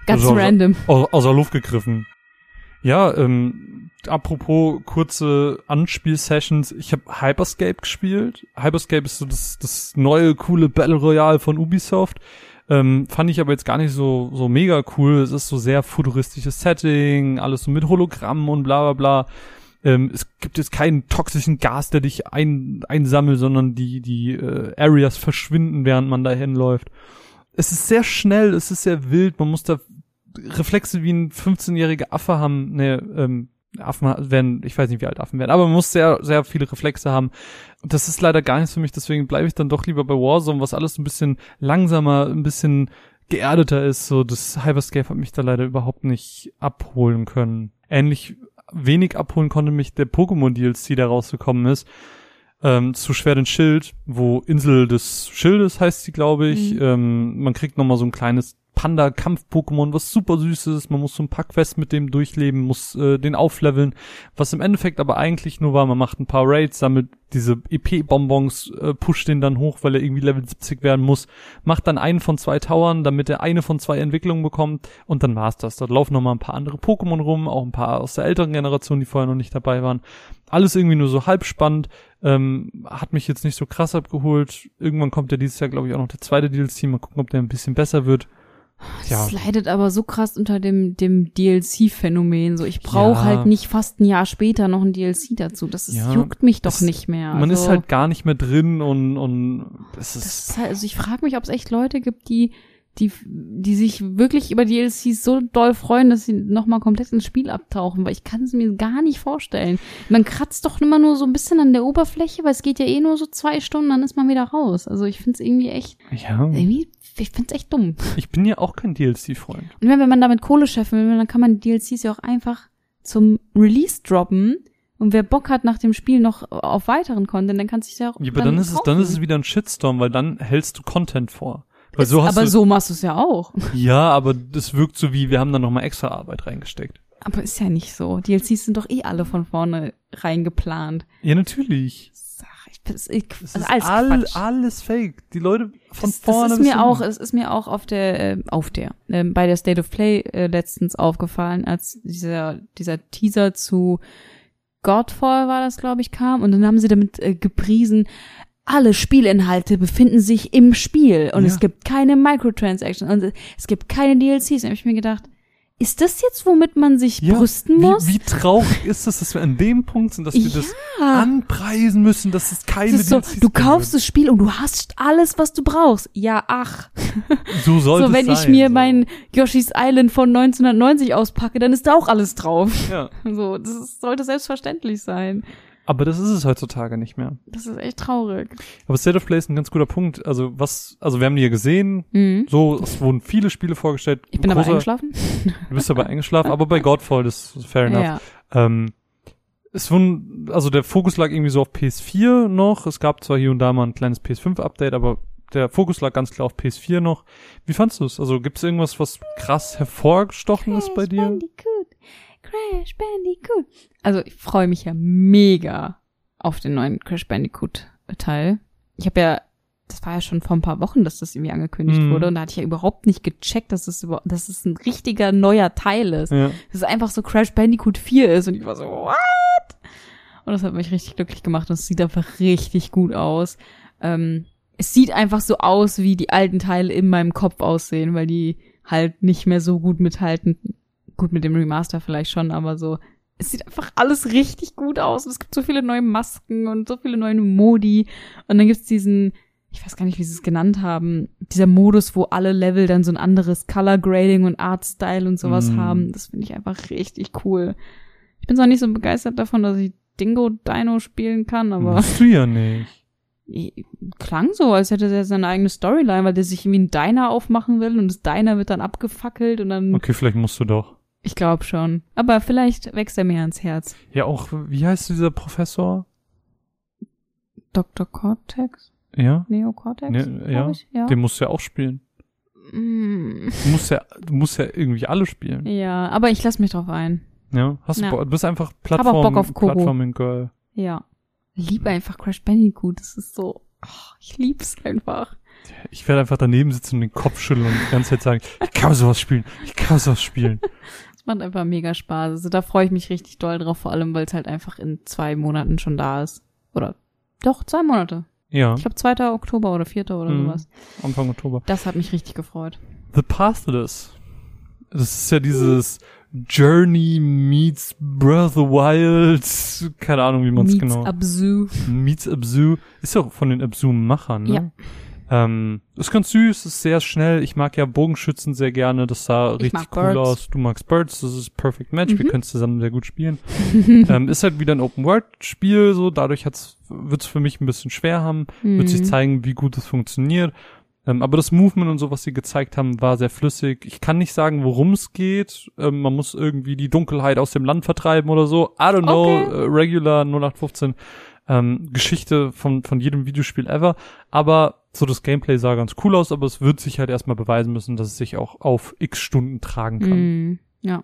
Ganz Also- random. Aus, aus der Luft gegriffen. Ja, ähm, apropos kurze Anspielsessions, ich habe Hyperscape gespielt. Hyperscape ist so das, das neue, coole Battle Royale von Ubisoft. Ähm, fand ich aber jetzt gar nicht so, so mega cool. Es ist so sehr futuristisches Setting, alles so mit Hologrammen und bla bla bla. Ähm, es gibt jetzt keinen toxischen Gas, der dich ein, einsammelt, sondern die, die äh, Areas verschwinden, während man da hinläuft. Es ist sehr schnell, es ist sehr wild, man muss da Reflexe wie ein 15-jähriger Affe haben, ne, ähm, Affen werden, ich weiß nicht, wie alt Affen werden, aber man muss sehr, sehr viele Reflexe haben. Und das ist leider gar nichts für mich, deswegen bleibe ich dann doch lieber bei Warzone, was alles ein bisschen langsamer, ein bisschen geerdeter ist. So, das Hyperscape hat mich da leider überhaupt nicht abholen können. Ähnlich wenig abholen konnte mich der Pokémon DLC, der rausgekommen ist. Ähm, zu Schwert und Schild, wo Insel des Schildes heißt sie, glaube ich. Mhm. Ähm, man kriegt nochmal so ein kleines Panda-Kampf-Pokémon, was super süß ist. Man muss so ein paar Quests mit dem durchleben, muss äh, den aufleveln. Was im Endeffekt aber eigentlich nur war, man macht ein paar Raids, sammelt diese EP-Bonbons, äh, pusht den dann hoch, weil er irgendwie Level 70 werden muss, macht dann einen von zwei Towern, damit er eine von zwei Entwicklungen bekommt und dann war's das. Dort laufen nochmal ein paar andere Pokémon rum, auch ein paar aus der älteren Generation, die vorher noch nicht dabei waren. Alles irgendwie nur so halb spannend, ähm, hat mich jetzt nicht so krass abgeholt. Irgendwann kommt ja dieses Jahr, glaube ich, auch noch der zweite DLC. Mal gucken, ob der ein bisschen besser wird. Ja. Das leidet aber so krass unter dem, dem DLC-Phänomen. So, ich brauche Ja. halt nicht fast ein Jahr später noch ein DLC dazu. Das ist, Ja. juckt mich doch Es- nicht mehr. Man also, ist halt gar nicht mehr drin und, und es ist, Das ist halt, also ich frage mich, ob es echt Leute gibt, die, die, die sich wirklich über DLCs so doll freuen, dass sie nochmal komplett ins Spiel abtauchen, weil ich kann es mir gar nicht vorstellen. Man kratzt doch immer nur so ein bisschen an der Oberfläche, weil es geht ja eh nur so zwei Stunden, dann ist man wieder raus. Also ich finde es irgendwie echt, ja. irgendwie, ich finde es echt dumm. Ich bin ja auch kein DLC-Freund. Und wenn, man damit Kohle scheffeln will, dann kann man die DLCs ja auch einfach zum Release droppen. Und wer Bock hat nach dem Spiel noch auf weiteren Content, dann kann sich ja auch. Ja, aber dann, ist es, dann ist es wieder ein Shitstorm, weil dann hältst du Content vor. Weil so hast aber du, so machst du es ja auch. Ja, aber das wirkt so wie, wir haben da nochmal extra Arbeit reingesteckt. Aber ist ja nicht so. DLCs sind doch eh alle von vorne reingeplant. Ja, natürlich. Ich, ich, also alles all, alles fake. Die Leute von das, vorne das ist mir auch, es ist mir auch auf der, äh, auf der, äh, bei der State of Play äh, letztens aufgefallen, als dieser, dieser Teaser zu Godfall war das, glaube ich, kam und dann haben sie damit äh, gepriesen, alle Spielinhalte befinden sich im Spiel und Ja. es gibt keine Microtransactions und es gibt keine DLCs. Da habe ich mir gedacht, ist das jetzt, womit man sich Ja, brüsten muss? Wie, wie traurig ist es, dass wir an dem Punkt sind, dass wir das ja. anpreisen müssen, dass es keine Das ist so, du kaufst das Spiel und du hast alles, was du brauchst. Ja, ach. So sollte So, wenn es ich sein, mir so. mein Yoshi's Island von 1990 auspacke, dann ist da auch alles drauf. Ja. So, das sollte selbstverständlich sein. Aber das ist es heutzutage nicht mehr. Das ist echt traurig. Aber State of Play ist ein ganz guter Punkt. Also was, also wir haben die ja gesehen, Mhm. so, es wurden viele Spiele vorgestellt. Ich bin aber Großer- eingeschlafen. Du bist dabei eingeschlafen, aber bei Godfall das ist fair enough. Ja. Ähm, es wurden, also der Fokus lag irgendwie so auf PS4 noch. Es gab zwar hier und da mal ein kleines PS5-Update, aber der Fokus lag ganz klar auf PS4 noch. Wie fandst du es? Also gibt es irgendwas, was krass hervorgestochen ist bei dir? Bandicoot. Crash Bandicoot. Also ich freue mich ja mega auf den neuen Crash Bandicoot Teil. Ich habe ja, das war ja schon vor ein paar Wochen, dass das irgendwie angekündigt Mhm. wurde und da hatte ich ja überhaupt nicht gecheckt, dass es über, dass es ein richtiger neuer Teil ist. Ja. Dass es einfach so Crash Bandicoot 4 ist und ich war so, what? Und das hat mich richtig glücklich gemacht und es sieht einfach richtig gut aus. Ähm, es sieht einfach so aus, wie die alten Teile in meinem Kopf aussehen, weil die halt nicht mehr so gut mithalten. Gut, mit dem Remaster vielleicht schon, aber so. Es sieht einfach alles richtig gut aus. Und es gibt so viele neue Masken und so viele neue Modi. Und dann gibt's diesen, ich weiß gar nicht, wie sie es genannt haben, dieser Modus, wo alle Level dann so ein anderes Color Grading und Art Style und sowas Mm. haben. Das finde ich einfach richtig cool. Ich bin zwar nicht so begeistert davon, dass ich Dingo Dino spielen kann, aber Musst du ja nicht. klang so, als hätte er seine eigene Storyline, weil der sich irgendwie einen Diner aufmachen will und das Diner wird dann abgefackelt und dann, Okay, vielleicht musst du doch. Ich glaube schon. Aber vielleicht wächst er mir ans Herz. Ja, auch, wie heißt dieser Professor? Dr. Cortex? Ja? Neocortex? Ne, ja. Ich? ja. Den musst du ja auch spielen. Mm, Du musst ja, du musst ja irgendwie alle spielen. ja, aber ich lass mich drauf ein. Ja? Hast. Bo- du bist einfach auch Plattform, Bock auf Koro. Plattforming Girl. Ja. Liebe einfach Crash Bandicoot. Das ist so, oh, ich lieb's einfach. Ich werde einfach daneben sitzen und den Kopf schütteln und die ganze Zeit sagen, ich kann sowas spielen, ich kann sowas spielen. Macht einfach mega Spaß. Also da freue ich mich richtig doll drauf, vor allem, weil es halt einfach in zwei Monaten schon da ist. Oder doch, zwei Monate. Ja, Ich glaube 2. Oktober oder 4. oder Mhm. sowas. Anfang Oktober. Das hat mich richtig gefreut. The Pathless. Das ist ja dieses Journey meets Breath of the Wild. Keine Ahnung, wie man es Meets genau. Abzu. Meets Abzu. Ist ja auch von den Abzu-Machern, ne? Ja. Ähm, ist ganz süß, ist sehr schnell. Ich mag ja Bogenschützen sehr gerne. Das sah Ich richtig cool Birds. aus. Du magst Birds, das ist Perfect Match. Wir Mhm. können zusammen sehr gut spielen. ähm, ist halt wieder ein Open-World-Spiel, so. Dadurch hat's, wird's für mich ein bisschen schwer haben. Wird sich Mhm. zeigen, wie gut es funktioniert. Ähm, aber das Movement und so, was sie gezeigt haben, war sehr flüssig. Ich kann nicht sagen, worum es geht. Ähm, man muss irgendwie die Dunkelheit aus dem Land vertreiben oder so. I don't know. Okay. Äh, regular 0815. Ähm, Geschichte von, von jedem Videospiel ever. Aber so das Gameplay sah ganz cool aus, aber es wird sich halt erstmal beweisen müssen, dass es sich auch auf x Stunden tragen kann. Mhm. Ja.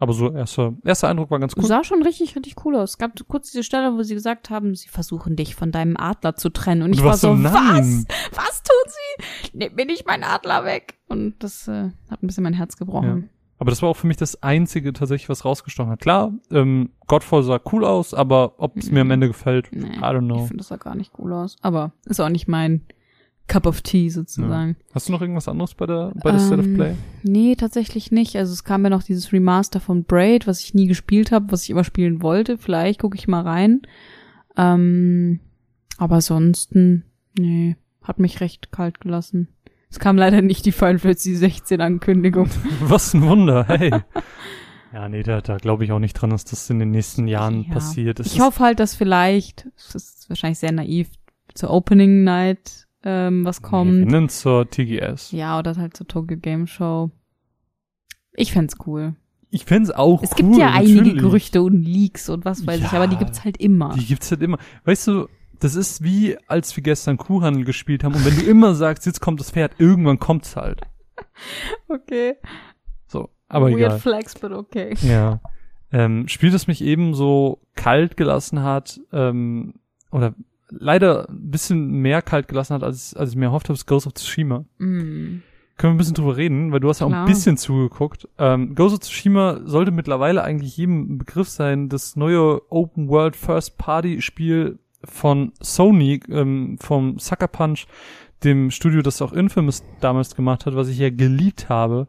Aber so erster, erster Eindruck war ganz cool. Sah schon richtig, richtig cool aus. Es gab kurz diese Stelle, wo sie gesagt haben, sie versuchen dich von deinem Adler zu trennen. Und ich war so, nein. was? Was tun sie? Nehmt mir nicht meinen Adler weg. Und das äh, hat ein bisschen mein Herz gebrochen. Aber das war auch für mich das einzige tatsächlich, was rausgestochen hat. Klar, ähm, Godfall sah cool aus, aber ob es mir am Mhm. Ende gefällt, Nee, I don't ich know. finde das sah gar nicht cool aus. Aber ist auch nicht mein Cup of Tea sozusagen. Hast du noch irgendwas anderes bei der, bei der State of Ähm, Play? Nee, tatsächlich nicht. Also es kam ja noch dieses Remaster von Braid, was ich nie gespielt habe, was ich immer spielen wollte. Vielleicht gucke ich mal rein. Ähm, aber ansonsten, nee, hat mich recht kalt gelassen. Es kam leider nicht die Final Fantasy 16 Ankündigung. Was ein Wunder, hey. ja, nee, da, da glaube ich auch nicht dran, dass das in den nächsten Jahren Ja. passiert. Es Ich hoffe halt, dass vielleicht, das ist wahrscheinlich sehr naiv, zur Opening Night ähm, was Wir kommt. nennen zur TGS. Ja, oder halt zur Tokyo Game Show. Ich fänd's cool. Ich fänd's auch Es cool. gibt ja einige natürlich. Gerüchte und Leaks und was weiß ich, Ja. aber die gibt's halt immer. Die gibt's halt immer. Weißt du, das ist wie, als wir gestern Kuhhandel gespielt haben und wenn du immer sagst, jetzt kommt das Pferd, irgendwann kommt's halt. Okay. So, aber Weird egal. Flex, but okay. Ja. Ähm, Spiel, das mich eben so kalt gelassen hat, ähm, oder leider ein bisschen mehr kalt gelassen hat, als, als ich mir erhofft habe, ist Ghost of Tsushima. Mm. Können wir ein bisschen drüber reden, weil du hast ja auch ein bisschen zugeguckt. Ähm, Ghost of Tsushima sollte mittlerweile eigentlich jedem ein Begriff sein, das neue Open World First Party Spiel von Sony, ähm, vom Sucker Punch, dem Studio, das auch Infamous damals gemacht hat, was ich ja geliebt habe.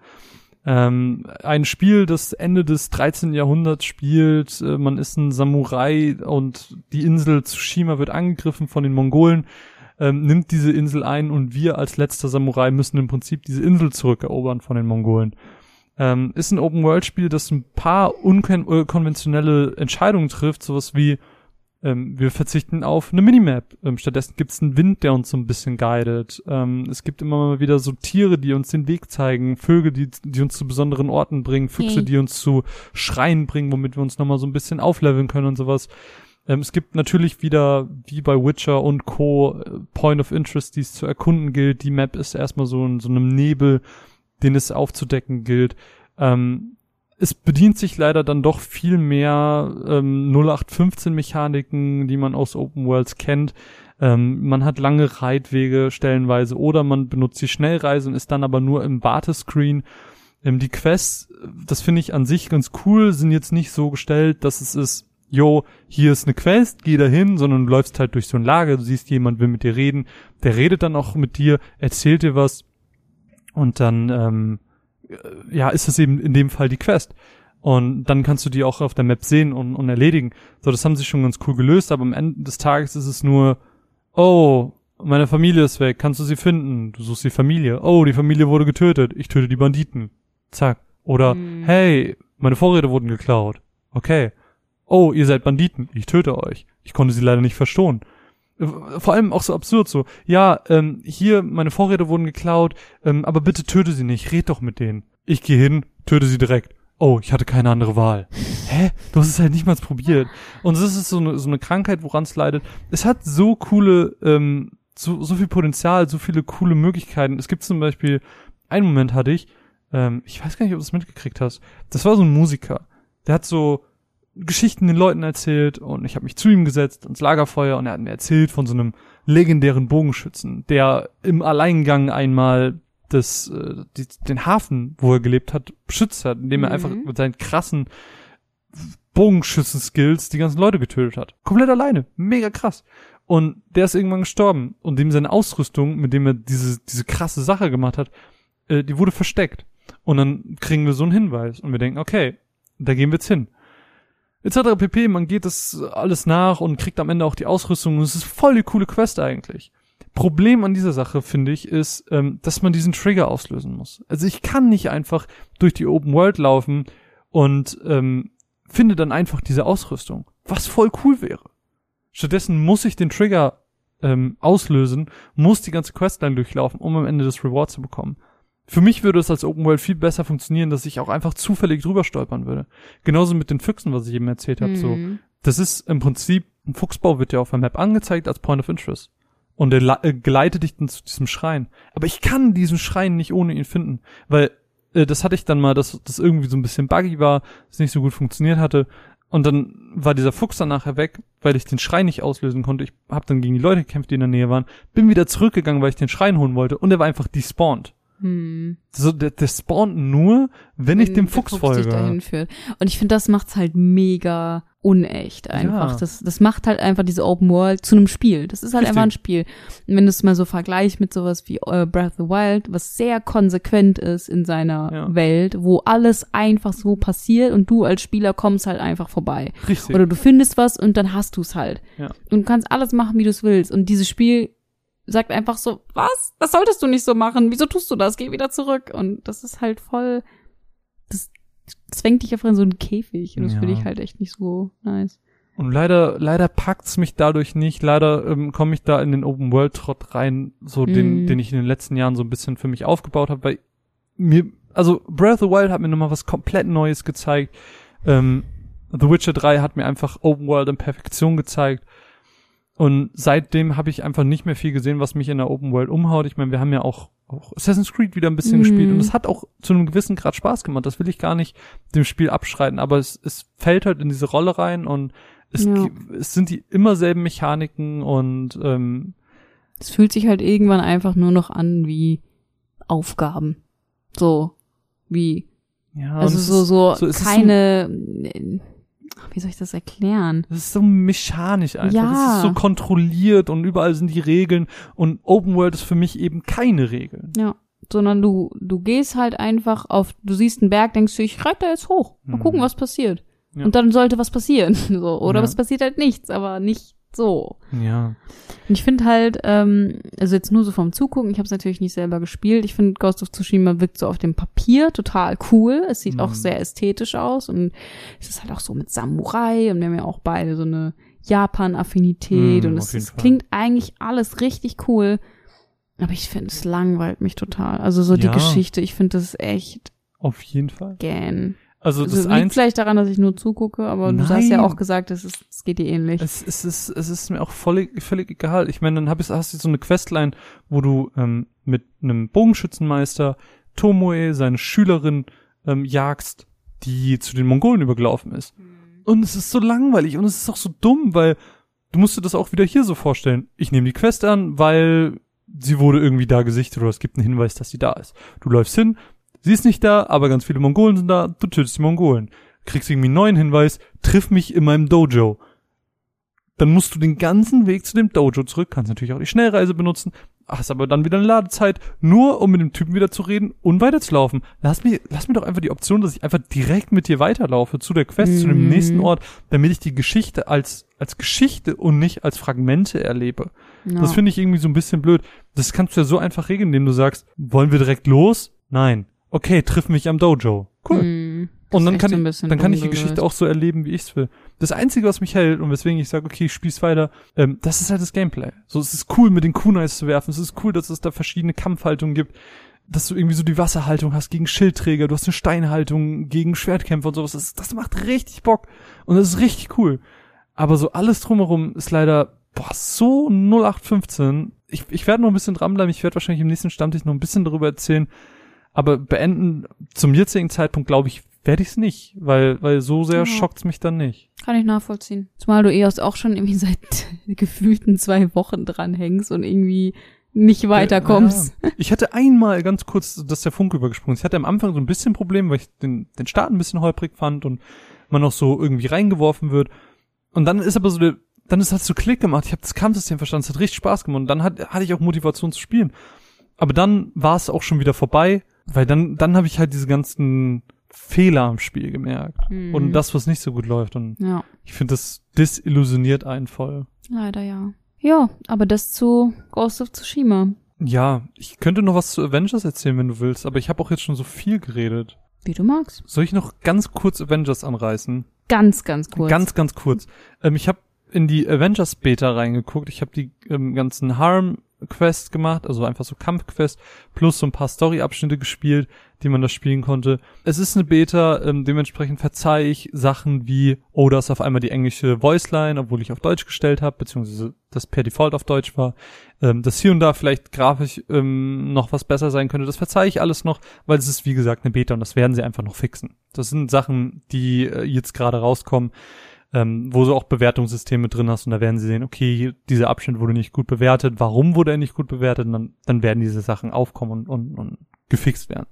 Ähm, ein Spiel, das Ende des 13. Jahrhunderts spielt, äh, man ist ein Samurai und die Insel Tsushima wird angegriffen von den Mongolen, ähm, nimmt diese Insel ein und wir als letzter Samurai müssen im Prinzip diese Insel zurückerobern von den Mongolen. Ähm, ist ein Open-World-Spiel, das ein paar unkonventionelle Entscheidungen trifft, sowas wie ähm, wir verzichten auf eine Minimap. Ähm, stattdessen gibt es einen Wind, der uns so ein bisschen guidet. Ähm, es gibt immer mal wieder so Tiere, die uns den Weg zeigen, Vögel, die, die uns zu besonderen Orten bringen, Füchse, die uns zu Schreien bringen, womit wir uns nochmal so ein bisschen aufleveln können und sowas. Ähm, es gibt natürlich wieder, wie bei Witcher und Co., äh, Point of Interest, die es zu erkunden gilt. Die Map ist erstmal so in so einem Nebel, den es aufzudecken gilt. Ähm, es bedient sich leider dann doch viel mehr ähm, 0815 Mechaniken, die man aus Open Worlds kennt. Ähm, man hat lange Reitwege stellenweise oder man benutzt die Schnellreise und ist dann aber nur im Wartescreen. Ähm, die Quests, das finde ich an sich ganz cool, sind jetzt nicht so gestellt, dass es ist, jo, hier ist eine Quest, geh da hin, sondern du läufst halt durch so ein Lager, du siehst, jemand will mit dir reden, der redet dann auch mit dir, erzählt dir was und dann ähm, äh, ja, ist es eben in dem Fall die Quest. Und dann kannst du die auch auf der Map sehen und, und erledigen. So, das haben sie schon ganz cool gelöst, aber am Ende des Tages ist es nur, oh, meine Familie ist weg, kannst du sie finden? Du suchst die Familie. Oh, die Familie wurde getötet, ich töte die Banditen. Zack. Oder, hm. hey, meine Vorräte wurden geklaut. Okay. Oh, ihr seid Banditen, ich töte euch. Ich konnte sie leider nicht verstohlen. Vor allem auch so absurd so. Ja, ähm, hier, meine Vorräte wurden geklaut, ähm, aber bitte töte sie nicht, red doch mit denen. Ich gehe hin, töte sie direkt. Oh, ich hatte keine andere Wahl. Hä? Du hast es halt nicht mal probiert. Und das ist so eine, so eine Krankheit, woran es leidet. Es hat so coole, ähm, so, so viel Potenzial, so viele coole Möglichkeiten. Es gibt zum Beispiel, einen Moment hatte ich, ähm, ich weiß gar nicht, ob du es mitgekriegt hast. Das war so ein Musiker. Der hat so Geschichten den Leuten erzählt und ich habe mich zu ihm gesetzt ans Lagerfeuer und er hat mir erzählt von so einem legendären Bogenschützen, der im Alleingang einmal das, äh, die, den Hafen, wo er gelebt hat, beschützt hat, indem er mhm. einfach mit seinen krassen Bogenschützen-Skills die ganzen Leute getötet hat. Komplett alleine. Mega krass. Und der ist irgendwann gestorben und dem seine Ausrüstung, mit dem er diese, diese krasse Sache gemacht hat, äh, die wurde versteckt. Und dann kriegen wir so einen Hinweis und wir denken, okay, da gehen wir jetzt hin etc. pp. Man geht das alles nach und kriegt am Ende auch die Ausrüstung und es ist voll die coole Quest eigentlich. Problem an dieser Sache, finde ich, ist, ähm, dass man diesen Trigger auslösen muss. Also ich kann nicht einfach durch die Open World laufen und ähm, finde dann einfach diese Ausrüstung, was voll cool wäre. Stattdessen muss ich den Trigger ähm, auslösen, muss die ganze Questline durchlaufen, um am Ende das Reward zu bekommen. Für mich würde es als Open World viel besser funktionieren, dass ich auch einfach zufällig drüber stolpern würde. Genauso mit den Füchsen, was ich eben erzählt habe. Mhm. So, das ist im Prinzip ein Fuchsbau wird ja auf der Map angezeigt als Point of Interest und er äh, geleitet dich dann zu diesem Schrein. Aber ich kann diesen Schrein nicht ohne ihn finden, weil äh, das hatte ich dann mal, dass das irgendwie so ein bisschen buggy war, es nicht so gut funktioniert hatte. Und dann war dieser Fuchs dann nachher weg, weil ich den Schrein nicht auslösen konnte. Ich habe dann gegen die Leute gekämpft, die in der Nähe waren. Bin wieder zurückgegangen, weil ich den Schrein holen wollte. Und er war einfach despawned. Hm. So, der, der spawnt nur, wenn, wenn ich dem Fuchs, Fuchs folge. dahin führt. Und ich finde, das macht's halt mega unecht einfach. Ja. Das, das macht halt einfach diese Open World zu einem Spiel. Das ist halt Richtig. einfach ein Spiel. Und wenn du es mal so vergleichst mit sowas wie uh, Breath of the Wild, was sehr konsequent ist in seiner ja. Welt, wo alles einfach so passiert und du als Spieler kommst halt einfach vorbei. Richtig. Oder du findest was und dann hast du es halt. Ja. Und du kannst alles machen, wie du es willst. Und dieses Spiel sagt einfach so, was? Das solltest du nicht so machen. Wieso tust du das? Geh wieder zurück. Und das ist halt voll, das zwängt dich einfach in so einen Käfig. Und das ja. finde ich halt echt nicht so nice. Und leider, leider packt's mich dadurch nicht. Leider ähm, komme ich da in den Open World Trott rein, so mm. den, mhm. den ich in den letzten Jahren so ein bisschen für mich aufgebaut habe, weil mir, also Breath of the Wild hat mir nochmal was komplett Neues gezeigt. Ähm, The Witcher 3 hat mir einfach Open World in Perfektion gezeigt. Und seitdem habe ich einfach nicht mehr viel gesehen, was mich in der Open World umhaut. Ich meine, wir haben ja auch, auch Assassin's Creed wieder ein bisschen mhm. gespielt und es hat auch zu einem gewissen Grad Spaß gemacht. Das will ich gar nicht dem Spiel abschreiten, aber es, es fällt halt in diese Rolle rein und es, ja. es sind die immer selben Mechaniken und ähm, es fühlt sich halt irgendwann einfach nur noch an wie Aufgaben. So, wie ja, also so, so, so keine, wie soll ich das erklären? Das ist so mechanisch einfach. Ja. Das ist so kontrolliert und überall sind die Regeln und Open World ist für mich eben keine Regeln. Ja. sondern du, du gehst halt einfach auf, du siehst einen Berg, denkst du, ich reite da jetzt hoch, mal Mhm. gucken, was passiert. Ja. Und dann sollte was passieren, so. Oder Ja. was passiert halt nichts, aber nicht so. Ja. Und ich finde halt, ähm, also jetzt nur so vom Zugucken, ich habe es natürlich nicht selber gespielt. Ich finde Ghost of Tsushima wirkt so auf dem Papier total cool. Es sieht auch Mhm. sehr ästhetisch aus und es ist halt auch so mit Samurai und wir haben ja auch beide so eine Japan-Affinität Mhm, und es, es klingt eigentlich alles richtig cool. Aber ich finde, es langweilt mich total. Also so die Ja. Geschichte, ich finde das echt Auf jeden Fall. gähn. Also, Also das liegt eins, vielleicht daran, dass ich nur zugucke, aber du hast ja Nein. auch gesagt, es, ist, es geht dir ähnlich. es, es, ist, es ist mir auch völlig, völlig egal. Ich meine, dann hab ich, hast du so eine Questline, wo du ähm, mit einem Bogenschützenmeister Tomoe, seine Schülerin, ähm, jagst, die zu den Mongolen übergelaufen ist. Und es ist so langweilig und es ist auch so dumm, weil du musst dir das auch wieder hier so vorstellen. Ich nehme die Quest an, weil sie wurde irgendwie da gesichtet oder es gibt einen Hinweis, dass sie da ist. Du läufst hin, sie ist nicht da, aber ganz viele Mongolen sind da, du tötest die Mongolen. Kriegst irgendwie einen neuen Hinweis, triff mich in meinem Dojo. Dann musst du den ganzen Weg zu dem Dojo zurück, kannst natürlich auch die Schnellreise benutzen, hast aber dann wieder eine Ladezeit, nur um mit dem Typen wieder zu reden und weiterzulaufen. Lass mir, lass mir doch einfach die Option, dass ich einfach direkt mit dir weiterlaufe zu der Quest, zu dem Mhm. nächsten Ort, damit ich die Geschichte als, als Geschichte und nicht als Fragmente erlebe. Ja. Das finde ich irgendwie so ein bisschen blöd. Das kannst du ja so einfach regeln, indem du sagst, wollen wir direkt los? Nein. Okay, triff mich am Dojo. Cool. Das Und dann kann, ich, dann kann ich die Geschichte auch so erleben, wie ich es will. Das Einzige, was mich hält und weswegen ich sage, okay, ich spiel's weiter, ähm, das ist halt das Gameplay. So, es ist cool, mit den Kunais zu werfen. Es ist cool, dass es da verschiedene Kampfhaltungen gibt. Dass du irgendwie so die Wasserhaltung hast gegen Schildträger, du hast eine Steinhaltung gegen Schwertkämpfer und sowas. Das, das macht richtig Bock. Und das ist richtig cool. Aber so alles drumherum ist leider, boah, so 0815. Ich, ich werde noch ein bisschen dranbleiben. Ich werde wahrscheinlich im nächsten Stammtisch noch ein bisschen darüber erzählen. Aber beenden zum jetzigen Zeitpunkt, glaube ich, werde ich es nicht, weil, weil so sehr Ja. schockt's mich dann nicht. Kann ich nachvollziehen. Zumal du EOS auch schon irgendwie seit gefühlten zwei Wochen dran hängst und irgendwie nicht weiterkommst. Ja. Ich hatte einmal ganz kurz, dass der Funk übergesprungen ist. Ich hatte am Anfang so ein bisschen Problem, weil ich den, den Start ein bisschen holprig fand und man noch so irgendwie reingeworfen wird. Und dann ist aber so der, dann ist halt so Klick gemacht. Ich habe das Kampfsystem verstanden, es hat richtig Spaß gemacht. Und dann hat, hatte ich auch Motivation zu spielen. Aber dann war es auch schon wieder vorbei, weil dann, dann habe ich halt diese ganzen Fehler am Spiel gemerkt. Mhm. Und das, was nicht so gut läuft. Und Ja, ich finde, das desillusioniert einen voll. leider ja. Ja, aber das zu Ghost of Tsushima. Ja, ich könnte noch was zu Avengers erzählen, wenn du willst, aber ich habe auch jetzt schon so viel geredet. Wie du magst. Soll ich noch ganz kurz Avengers anreißen? Ganz, ganz kurz. Ganz, ganz kurz. Ähm, ich habe in die Avengers Beta reingeguckt. Ich habe die ähm, ganzen Harm Quests gemacht, also einfach so Kampfquests, plus so ein paar Story-Abschnitte gespielt, die man da spielen konnte. Es ist eine Beta, ähm, dementsprechend verzeihe ich Sachen wie, oh, da ist auf einmal die englische Voiceline, obwohl ich auf Deutsch gestellt habe, beziehungsweise das per Default auf Deutsch war. Ähm, dass hier und da vielleicht grafisch ähm, noch was besser sein könnte, das verzeihe ich alles noch, weil es ist, wie gesagt, eine Beta und das werden sie einfach noch fixen. Das sind Sachen, die äh, jetzt gerade rauskommen ähm, wo du auch Bewertungssysteme drin hast und da werden sie sehen, okay, dieser Abschnitt wurde nicht gut bewertet, warum wurde er nicht gut bewertet und dann, dann werden diese Sachen aufkommen und, und, und gefixt werden.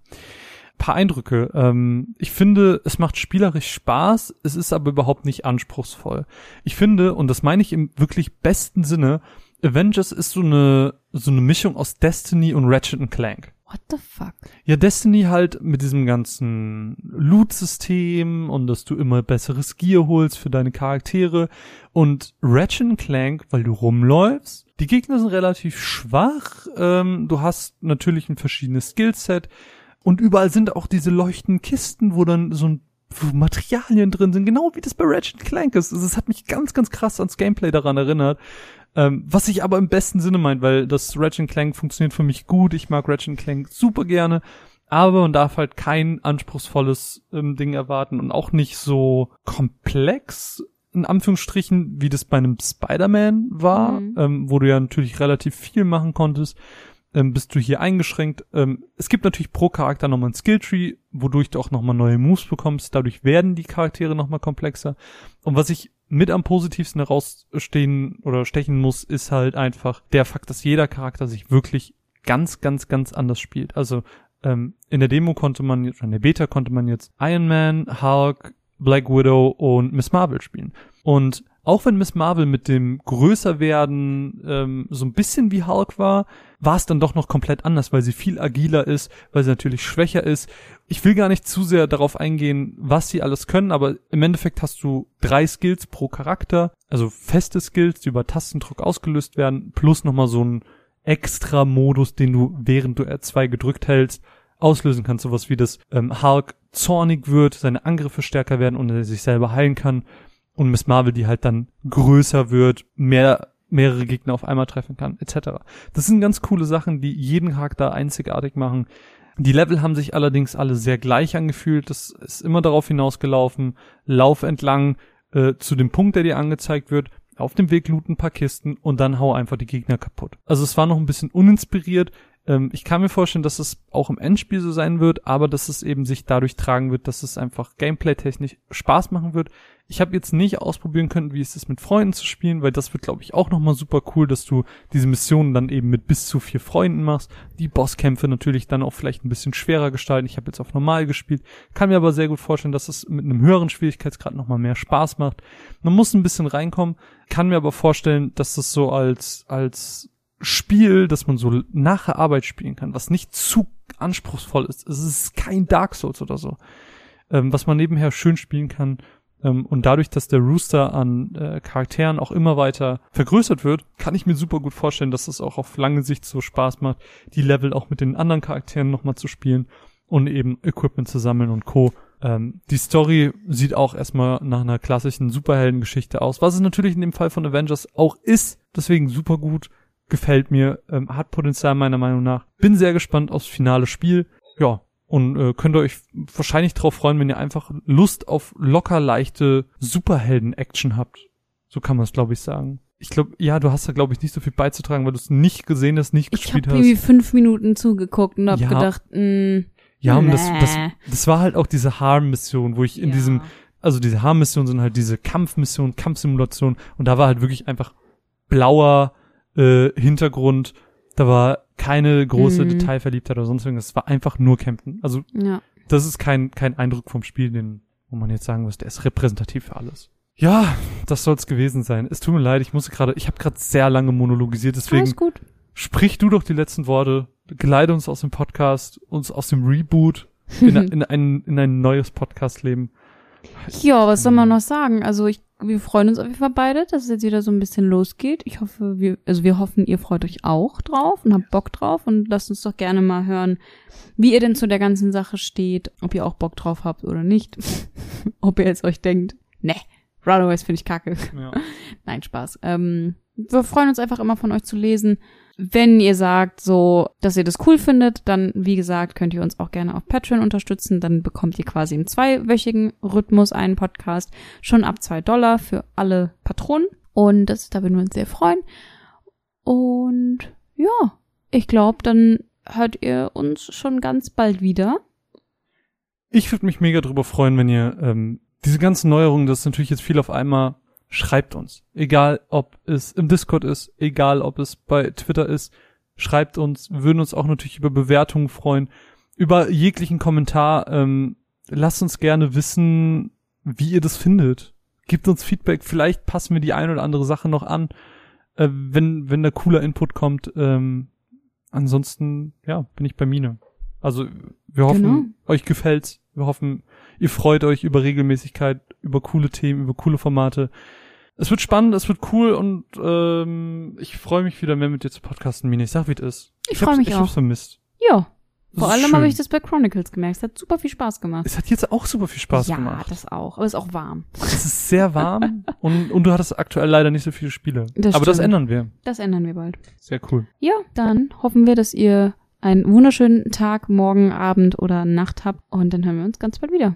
paar Eindrücke. Ähm, ich finde, es macht spielerisch Spaß, es ist aber überhaupt nicht anspruchsvoll. Ich finde, und das meine ich im wirklich besten Sinne, Avengers ist so eine, so eine Mischung aus Destiny und Ratchet Clank. What the fuck? Ja, Destiny halt mit diesem ganzen Loot-System und dass du immer besseres Gear holst für deine Charaktere und Ratchet Clank, weil du rumläufst. Die Gegner sind relativ schwach. Ähm, du hast natürlich ein verschiedenes Skillset und überall sind auch diese leuchtenden Kisten, wo dann so ein Materialien drin sind, genau wie das bei Ratchet Clank ist. Also hat mich ganz, ganz krass ans Gameplay daran erinnert. Ähm, was ich aber im besten Sinne meint, weil das Ratchet Clank funktioniert für mich gut. Ich mag Ratchet Clank super gerne. Aber man darf halt kein anspruchsvolles ähm, Ding erwarten und auch nicht so komplex, in Anführungsstrichen, wie das bei einem Spider-Man war, Mhm. ähm, wo du ja natürlich relativ viel machen konntest. Ähm, bist du hier eingeschränkt. Ähm, es gibt natürlich pro Charakter nochmal ein Skilltree, wodurch du auch nochmal neue Moves bekommst. Dadurch werden die Charaktere nochmal komplexer. Und was ich mit am positivsten herausstehen oder stechen muss, ist halt einfach der Fakt, dass jeder Charakter sich wirklich ganz, ganz, ganz anders spielt. Also ähm, in der Demo konnte man jetzt, in der Beta konnte man jetzt Iron Man, Hulk, Black Widow und Miss Marvel spielen. Und auch wenn Miss Marvel mit dem Größerwerden ähm, so ein bisschen wie Hulk war, war es dann doch noch komplett anders, weil sie viel agiler ist, weil sie natürlich schwächer ist. Ich will gar nicht zu sehr darauf eingehen, was sie alles können, aber im Endeffekt hast du drei Skills pro Charakter, also feste Skills, die über Tastendruck ausgelöst werden, plus nochmal so ein extra Modus, den du während du R2 gedrückt hältst, auslösen kannst, sowas wie das ähm, Hulk zornig wird, seine Angriffe stärker werden und er sich selber heilen kann und Miss Marvel, die halt dann größer wird, mehr mehrere Gegner auf einmal treffen kann, etc. Das sind ganz coole Sachen, die jeden Charakter einzigartig machen. Die Level haben sich allerdings alle sehr gleich angefühlt. Das ist immer darauf hinausgelaufen, lauf entlang äh, zu dem Punkt, der dir angezeigt wird, auf dem Weg looten ein paar Kisten und dann hau einfach die Gegner kaputt. Also es war noch ein bisschen uninspiriert. Ähm, ich kann mir vorstellen, dass es auch im Endspiel so sein wird, aber dass es eben sich dadurch tragen wird, dass es einfach gameplay-technisch Spaß machen wird. Ich habe jetzt nicht ausprobieren können, wie es ist mit Freunden zu spielen, weil das wird, glaube ich, auch nochmal super cool, dass du diese Missionen dann eben mit bis zu vier Freunden machst. Die Bosskämpfe natürlich dann auch vielleicht ein bisschen schwerer gestalten. Ich habe jetzt auf normal gespielt, kann mir aber sehr gut vorstellen, dass es mit einem höheren Schwierigkeitsgrad nochmal mehr Spaß macht. Man muss ein bisschen reinkommen, kann mir aber vorstellen, dass das so als als Spiel, das man so nach der Arbeit spielen kann, was nicht zu anspruchsvoll ist. Es ist kein Dark Souls oder so. Ähm, was man nebenher schön spielen kann ähm, und dadurch, dass der Rooster an äh, Charakteren auch immer weiter vergrößert wird, kann ich mir super gut vorstellen, dass es auch auf lange Sicht so Spaß macht, die Level auch mit den anderen Charakteren nochmal zu spielen und eben Equipment zu sammeln und Co. Ähm, die Story sieht auch erstmal nach einer klassischen Superheldengeschichte aus, was es natürlich in dem Fall von Avengers auch ist. Deswegen super gut, gefällt mir, ähm, hat Potenzial meiner Meinung nach. Bin sehr gespannt aufs finale Spiel. Ja, und äh, könnt ihr euch wahrscheinlich drauf freuen, wenn ihr einfach Lust auf locker leichte Superhelden-Action habt. So kann man es, glaube ich, sagen. Ich glaube, ja, du hast da, glaube ich, nicht so viel beizutragen, weil du es nicht gesehen hast, nicht Ich gespielt habe hast. irgendwie fünf Minuten zugeguckt und hab Ja. gedacht, mh, Ja, und das, das, das war halt auch diese Harm-Mission, wo ich in ja. diesem, also diese Harm-Missionen sind halt diese Kampfmission, Kampfsimulation und da war halt wirklich einfach blauer äh, Hintergrund, da war keine große Mhm. Detailverliebtheit oder sonst irgendwas, es war einfach nur Kämpfen. Also ja. das ist kein, kein Eindruck vom Spiel, den, wo man jetzt sagen muss, der ist repräsentativ für alles. Ja, das soll's gewesen sein. Es tut mir leid, ich musste gerade, ich habe gerade sehr lange monologisiert, deswegen sprich du doch die letzten Worte, geleite uns aus dem Podcast, uns aus dem Reboot in, in, ein, in ein neues Podcast-Leben. Ja, was soll man noch sagen? Also ich, wir freuen uns auf jeden Fall beide, dass es jetzt wieder so ein bisschen losgeht. Ich hoffe, wir, also wir hoffen, ihr freut euch auch drauf und habt Bock drauf und lasst uns doch gerne mal hören, wie ihr denn zu der ganzen Sache steht, ob ihr auch Bock drauf habt oder nicht. ob ihr jetzt euch denkt, ne, Runaways finde ich kacke. Ja. Nein, Spaß. Ähm, wir freuen uns einfach immer von euch zu lesen. Wenn ihr sagt, so, dass ihr das cool findet, dann, wie gesagt, könnt ihr uns auch gerne auf Patreon unterstützen. Dann bekommt ihr quasi im zweiwöchigen Rhythmus einen Podcast. Schon ab zwei Dollar für alle Patronen. Und das, da würden wir uns sehr freuen. Und ja, ich glaube, dann hört ihr uns schon ganz bald wieder. Ich würde mich mega drüber freuen, wenn ihr ähm, diese ganzen Neuerungen, das ist natürlich jetzt viel auf einmal, schreibt uns. Egal, ob es im Discord ist, egal, ob es bei Twitter ist, schreibt uns. Wir würden uns auch natürlich über Bewertungen freuen, über jeglichen Kommentar. Ähm, lasst uns gerne wissen, wie ihr das findet. Gebt uns Feedback. Vielleicht passen wir die ein oder andere Sache noch an, äh, wenn wenn da cooler Input kommt. Ähm, ansonsten, ja, bin ich bei Mine. Also wir hoffen, Genau. euch gefällt's. Wir hoffen, ihr freut euch über Regelmäßigkeit, über coole Themen, über coole Formate. Es wird spannend, es wird cool und ähm, ich freue mich wieder mehr mit dir zu podcasten, Mine. Ich sag, wie es ist. Ich hab's- freu mich Ich auch. hab's vermisst. Ja. Das Vor allem habe ich das bei Chronicles gemerkt. Es hat super viel Spaß gemacht. Es hat jetzt auch super viel Spaß ja, gemacht. das auch. Aber es ist auch warm. Es ist sehr warm und, und du hattest aktuell leider nicht so viele Spiele. Das Aber das stimmt. ändern wir. Das ändern wir bald. Sehr cool. Ja, dann hoffen wir, dass ihr einen wunderschönen Tag, Morgen, Abend oder Nacht habt. Und dann hören wir uns ganz bald wieder.